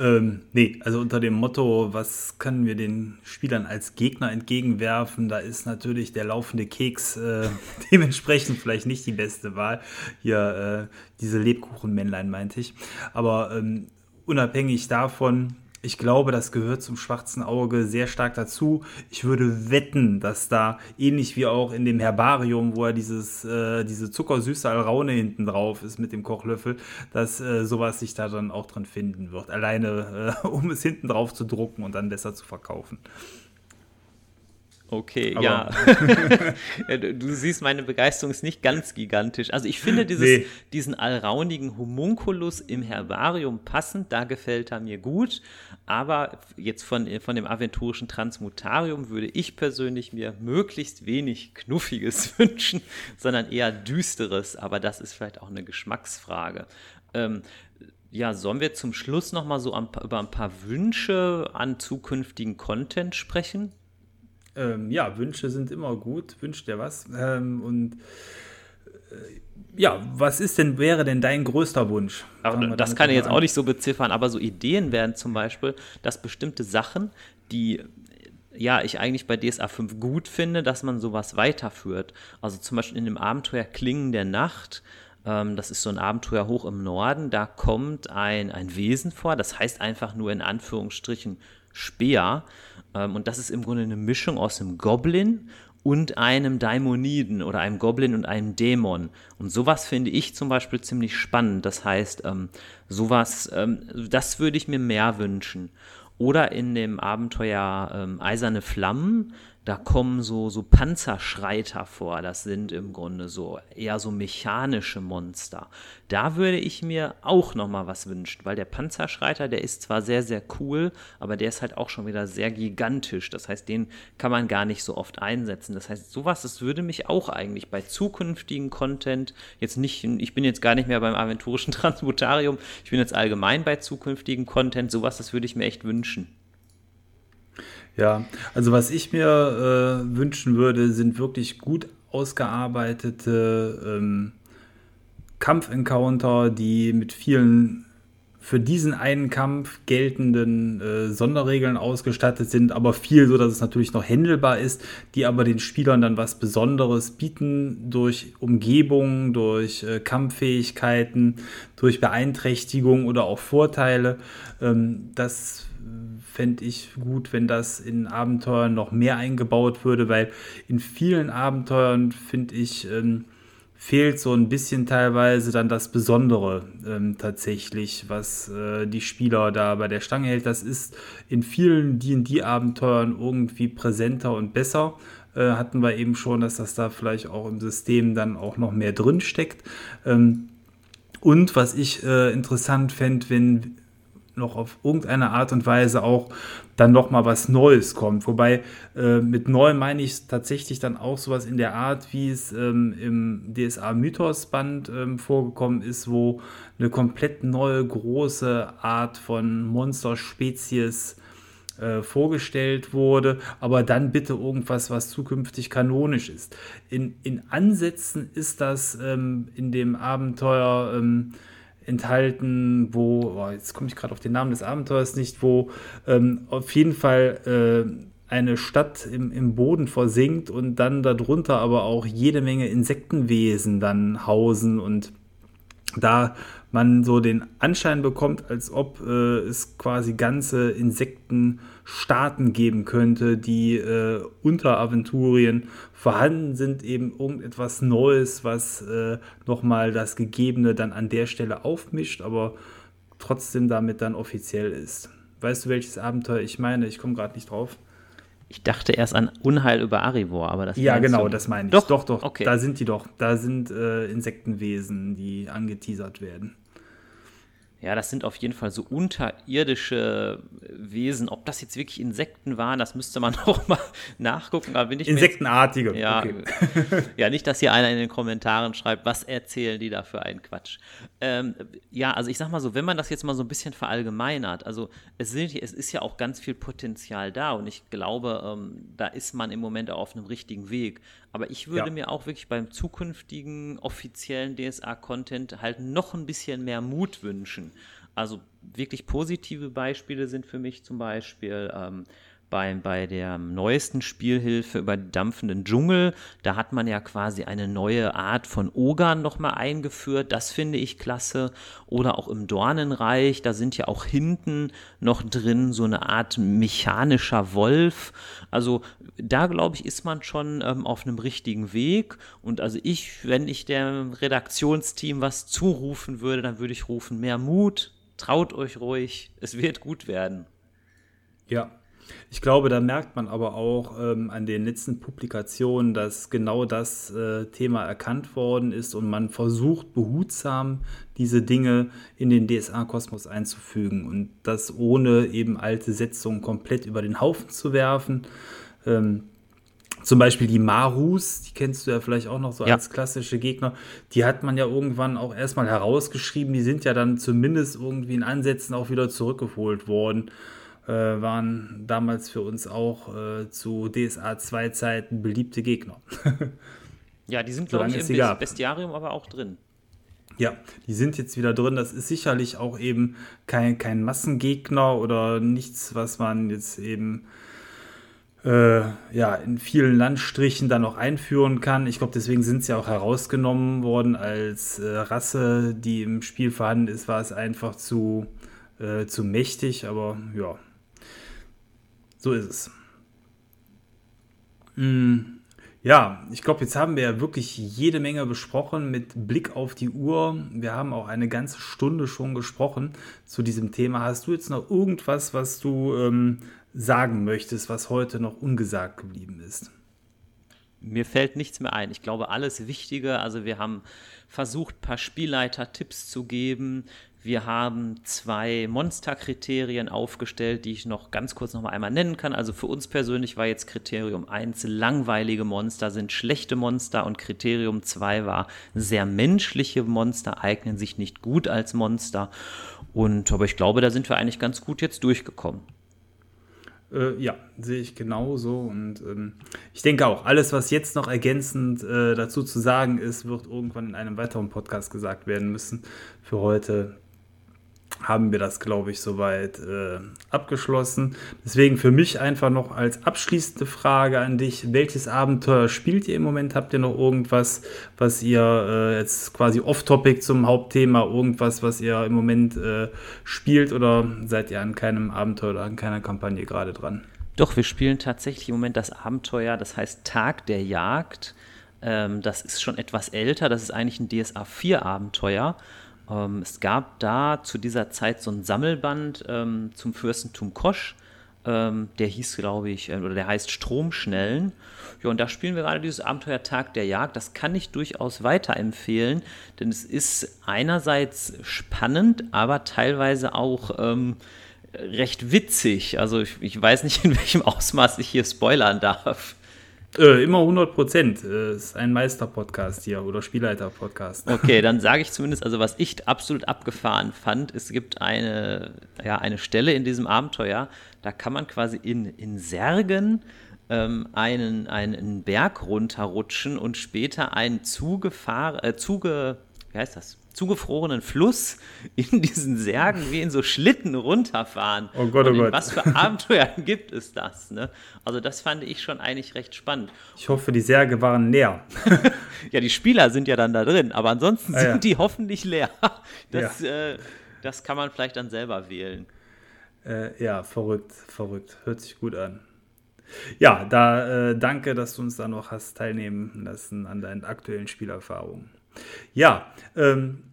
Ähm, nee, also unter dem Motto, was können wir den Spielern als Gegner entgegenwerfen, da ist natürlich der laufende Keks äh, dementsprechend vielleicht nicht die beste Wahl. Hier äh, diese Lebkuchenmännlein meinte ich. Aber ähm, unabhängig davon, ich glaube, das gehört zum schwarzen Auge sehr stark dazu. Ich würde wetten, dass da, ähnlich wie auch in dem Herbarium, wo er dieses, äh, diese zuckersüße Alraune hinten drauf ist mit dem Kochlöffel, dass äh, sowas sich da dann auch drin finden wird. Alleine, äh, um es hinten drauf zu drucken und dann besser zu verkaufen. Okay, Aber ja. du siehst, meine Begeisterung ist nicht ganz gigantisch. Also ich finde dieses, nee. diesen allraunigen Homunculus im Herbarium passend, da gefällt er mir gut. Aber jetzt von, von dem aventurischen Transmutarium würde ich persönlich mir möglichst wenig Knuffiges wünschen, sondern eher Düsteres. Aber das ist vielleicht auch eine Geschmacksfrage. Ähm, ja, sollen wir zum Schluss nochmal so ein paar, über ein paar Wünsche an zukünftigen Content sprechen? Ähm, ja, Wünsche sind immer gut. Wünscht dir was? Ähm, und äh, ja, was ist denn, wäre denn dein größter Wunsch? Das kann ich jetzt an. auch nicht so beziffern, aber so Ideen wären zum Beispiel, dass bestimmte Sachen, die ja, ich eigentlich bei DSA 5 gut finde, dass man sowas weiterführt. Also zum Beispiel in dem Abenteuer Klingen der Nacht, ähm, das ist so ein Abenteuer hoch im Norden, da kommt ein, ein Wesen vor, das heißt einfach nur in Anführungsstrichen Speer. Ähm, und das ist im Grunde eine Mischung aus einem Goblin und einem Daimoniden oder einem Goblin und einem Dämon. Und sowas finde ich zum Beispiel ziemlich spannend. Das heißt, ähm, sowas, ähm, das würde ich mir mehr wünschen. Oder in dem Abenteuer Eiserne Flammen, da kommen so, so Panzerschreiter vor. Das sind im Grunde so eher so mechanische Monster. Da würde ich mir auch noch mal was wünschen, weil der Panzerschreiter, der ist zwar sehr, sehr cool, aber der ist halt auch schon wieder sehr gigantisch. Das heißt, den kann man gar nicht so oft einsetzen. Das heißt, sowas, das würde mich auch eigentlich bei zukünftigen Content jetzt nicht, ich bin jetzt gar nicht mehr beim aventurischen Transmutarium, ich bin jetzt allgemein bei zukünftigen Content, sowas, das würde ich mir echt wünschen. Ja, also was ich mir äh, wünschen würde, sind wirklich gut ausgearbeitete ähm, Kampf-Encounter, die mit vielen für diesen einen Kampf geltenden äh, Sonderregeln ausgestattet sind, aber viel so, dass es natürlich noch händelbar ist, die aber den Spielern dann was Besonderes bieten durch Umgebung, durch äh, Kampffähigkeiten, durch Beeinträchtigung oder auch Vorteile. Ähm, das fände ich gut, wenn das in Abenteuern noch mehr eingebaut würde, weil in vielen Abenteuern finde ich, ähm, fehlt so ein bisschen teilweise dann das Besondere ähm, tatsächlich, was äh, die Spieler da bei der Stange hält. Das ist in vielen D&D-Abenteuern irgendwie präsenter und besser. Äh, hatten wir eben schon, dass das da vielleicht auch im System dann auch noch mehr drin steckt. Ähm, und was ich äh, interessant fände, wenn noch auf irgendeine Art und Weise auch dann noch mal was Neues kommt. Wobei äh, mit neu meine ich tatsächlich dann auch sowas in der Art, wie es ähm, im DSA Mythos Band ähm, vorgekommen ist, wo eine komplett neue große Art von Monsterspezies äh, vorgestellt wurde, aber dann bitte irgendwas, was zukünftig kanonisch ist. In, in Ansätzen ist das ähm, in dem Abenteuer ähm, enthalten, wo, oh, jetzt komme ich gerade auf den Namen des Abenteuers nicht, wo ähm, auf jeden Fall äh, eine Stadt im, im Boden versinkt und dann darunter aber auch jede Menge Insektenwesen dann hausen und da man so den Anschein bekommt, als ob äh, es quasi ganze Insektenstaaten geben könnte, die äh, unter Aventurien vorhanden sind, eben irgendetwas Neues, was äh, nochmal das Gegebene dann an der Stelle aufmischt, aber trotzdem damit dann offiziell ist. Weißt du, welches Abenteuer ich meine? Ich komme gerade nicht drauf. Ich dachte erst an Unheil über Arivor, aber das Ja, genau, das meine ich. Doch, doch, doch. Okay. Da sind die doch. Da sind äh, Insektenwesen, die angeteasert werden. Ja, das sind auf jeden Fall so unterirdische Wesen. Ob das jetzt wirklich Insekten waren, das müsste man noch mal nachgucken. Aber bin ich mir jetzt- Insektenartige. Ja, okay. ja, nicht, dass hier einer in den Kommentaren schreibt, was erzählen die da für einen Quatsch. Ähm, ja, also ich sag mal so, wenn man das jetzt mal so ein bisschen verallgemeinert, also es, sind, es ist ja auch ganz viel Potenzial da und ich glaube, ähm, da ist man im Moment auch auf einem richtigen Weg. Aber ich würde Ja. mir auch wirklich beim zukünftigen offiziellen DSA-Content halt noch ein bisschen mehr Mut wünschen. Also wirklich positive Beispiele sind für mich zum Beispiel ähm, bei, bei der neuesten Spielhilfe über den dampfenden Dschungel. Da hat man ja quasi eine neue Art von Ogern nochmal eingeführt. Das finde ich klasse. Oder auch im Dornenreich, da sind ja auch hinten noch drin so eine Art mechanischer Wolf. Also da glaube ich, ist man schon ähm, auf einem richtigen Weg. Und also ich, wenn ich dem Redaktionsteam was zurufen würde, dann würde ich rufen, mehr Mut, traut euch ruhig, es wird gut werden. Ja. Ich glaube, da merkt man aber auch ähm, an den letzten Publikationen, dass genau das äh, Thema erkannt worden ist und man versucht behutsam diese Dinge in den DSA-Kosmos einzufügen und das ohne eben alte Setzungen komplett über den Haufen zu werfen. Ähm, zum Beispiel die Marus, die kennst du ja vielleicht auch noch so Ja. als klassische Gegner. Die hat man ja irgendwann auch erstmal herausgeschrieben. Die sind ja dann zumindest irgendwie in Ansätzen auch wieder zurückgeholt worden. Äh, waren damals für uns auch äh, zu DSA 2 Zeiten beliebte Gegner. Ja, die sind, glaube ich, im gab. Bestiarium aber auch drin. Ja, die sind jetzt wieder drin. Das ist sicherlich auch eben kein, kein Massengegner oder nichts, was man jetzt eben äh, ja, in vielen Landstrichen dann noch einführen kann. Ich glaube, deswegen sind sie auch herausgenommen worden als äh, Rasse, die im Spiel vorhanden ist, war es einfach zu, äh, zu mächtig, aber ja, so ist es. Mm, ja, ich glaube, jetzt haben wir ja wirklich jede Menge besprochen mit Blick auf die Uhr. Wir haben auch eine ganze Stunde schon gesprochen zu diesem Thema. Hast du jetzt noch irgendwas, was du ähm, sagen möchtest, was heute noch ungesagt geblieben ist? Mir fällt nichts mehr ein. Ich glaube, alles Wichtige. Also wir haben versucht, ein paar Spielleiter-Tipps zu geben. Wir haben zwei Monsterkriterien aufgestellt, die ich noch ganz kurz noch mal einmal nennen kann. Also für uns persönlich war jetzt Kriterium 1 langweilige Monster sind schlechte Monster und Kriterium 2 war sehr menschliche Monster eignen sich nicht gut als Monster. Und aber ich glaube, da sind wir eigentlich ganz gut jetzt durchgekommen. Äh, ja, sehe ich genauso. Und ähm, ich denke auch, alles, was jetzt noch ergänzend äh, dazu zu sagen ist, wird irgendwann in einem weiteren Podcast gesagt werden müssen. Für heute haben wir das, glaube ich, soweit äh, abgeschlossen. Deswegen für mich einfach noch als abschließende Frage an dich, welches Abenteuer spielt ihr im Moment? Habt ihr noch irgendwas, was ihr äh, jetzt quasi off-topic zum Hauptthema, irgendwas, was ihr im Moment äh, spielt oder seid ihr an keinem Abenteuer oder an keiner Kampagne gerade dran? Doch, wir spielen tatsächlich im Moment das Abenteuer, das heißt Tag der Jagd. Ähm, das ist schon etwas älter, das ist eigentlich ein DSA 4 Abenteuer. Ähm, es gab da zu dieser Zeit so ein Sammelband ähm, zum Fürstentum Kosch. Ähm, der hieß, glaube ich, äh, oder der heißt Stromschnellen. Ja, und da spielen wir gerade dieses Abenteuer Tag der Jagd. Das kann ich durchaus weiterempfehlen, denn es ist einerseits spannend, aber teilweise auch ähm, recht witzig. Also ich, ich weiß nicht, in welchem Ausmaß ich hier spoilern darf. Äh, immer 100 Prozent. Äh, ist ein Meister-Podcast hier oder Spielleiter-Podcast. Okay, dann sage ich zumindest, also was ich absolut abgefahren fand, es gibt eine, ja, eine Stelle in diesem Abenteuer, da kann man quasi in, in Särgen ähm, einen, einen Berg runterrutschen und später einen zugefahren, äh, zuge, wie heißt das? Zugefrorenen Fluss in diesen Särgen wie in so Schlitten runterfahren. Oh Gott, oh Gott. Was für Abenteuer gibt es das? Ne? Also das fand ich schon eigentlich recht spannend. Ich hoffe, die Särge waren leer. ja, die Spieler sind ja dann da drin, aber ansonsten ah, sind ja. die hoffentlich leer. Das, ja. äh, das kann man vielleicht dann selber wählen. Äh, ja, verrückt, verrückt. Hört sich gut an. Ja, da äh, danke, dass du uns da noch hast teilnehmen lassen an deinen aktuellen Spielerfahrungen. Ja, ähm,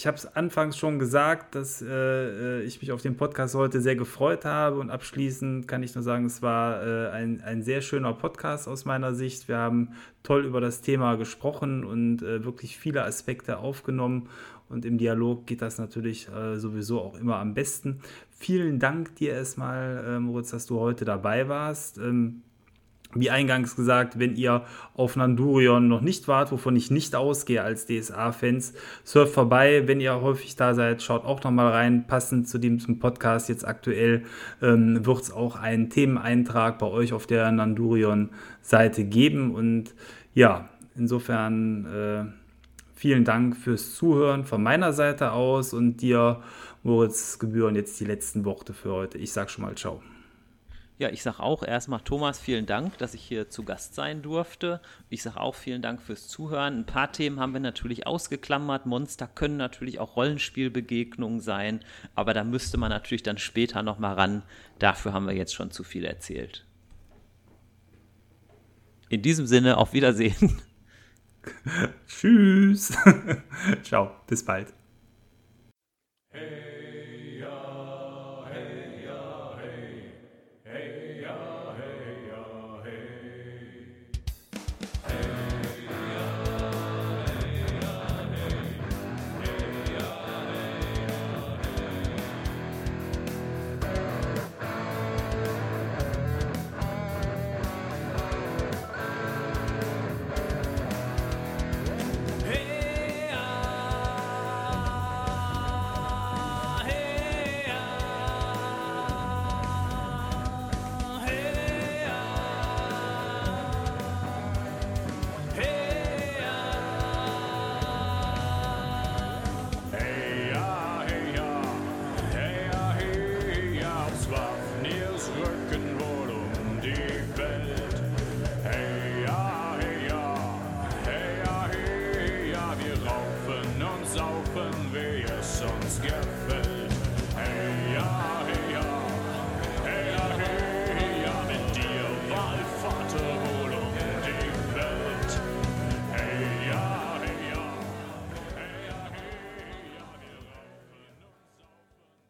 ich habe es anfangs schon gesagt, dass äh, ich mich auf den Podcast heute sehr gefreut habe und abschließend kann ich nur sagen, es war äh, ein, ein sehr schöner Podcast aus meiner Sicht. Wir haben toll über das Thema gesprochen und äh, wirklich viele Aspekte aufgenommen und im Dialog geht das natürlich äh, sowieso auch immer am besten. Vielen Dank dir erstmal, äh, Moritz, dass du heute dabei warst. Ähm, wie eingangs gesagt, wenn ihr auf Nandurion noch nicht wart, wovon ich nicht ausgehe als DSA-Fans, surft vorbei. Wenn ihr häufig da seid, schaut auch noch mal rein. Passend zu dem zum Podcast jetzt aktuell ähm, wird es auch einen Themeneintrag bei euch auf der Nandurion-Seite geben. Und ja, insofern äh, vielen Dank fürs Zuhören von meiner Seite aus und dir, Moritz, gebühren jetzt die letzten Worte für heute. Ich sag schon mal ciao. Ja, ich sage auch erstmal Thomas, vielen Dank, dass ich hier zu Gast sein durfte. Ich sage auch vielen Dank fürs Zuhören. Ein paar Themen haben wir natürlich ausgeklammert. Monster können natürlich auch Rollenspielbegegnungen sein, aber da müsste man natürlich dann später nochmal ran. Dafür haben wir jetzt schon zu viel erzählt. In diesem Sinne, auf Wiedersehen. Tschüss. Ciao, bis bald. Hey.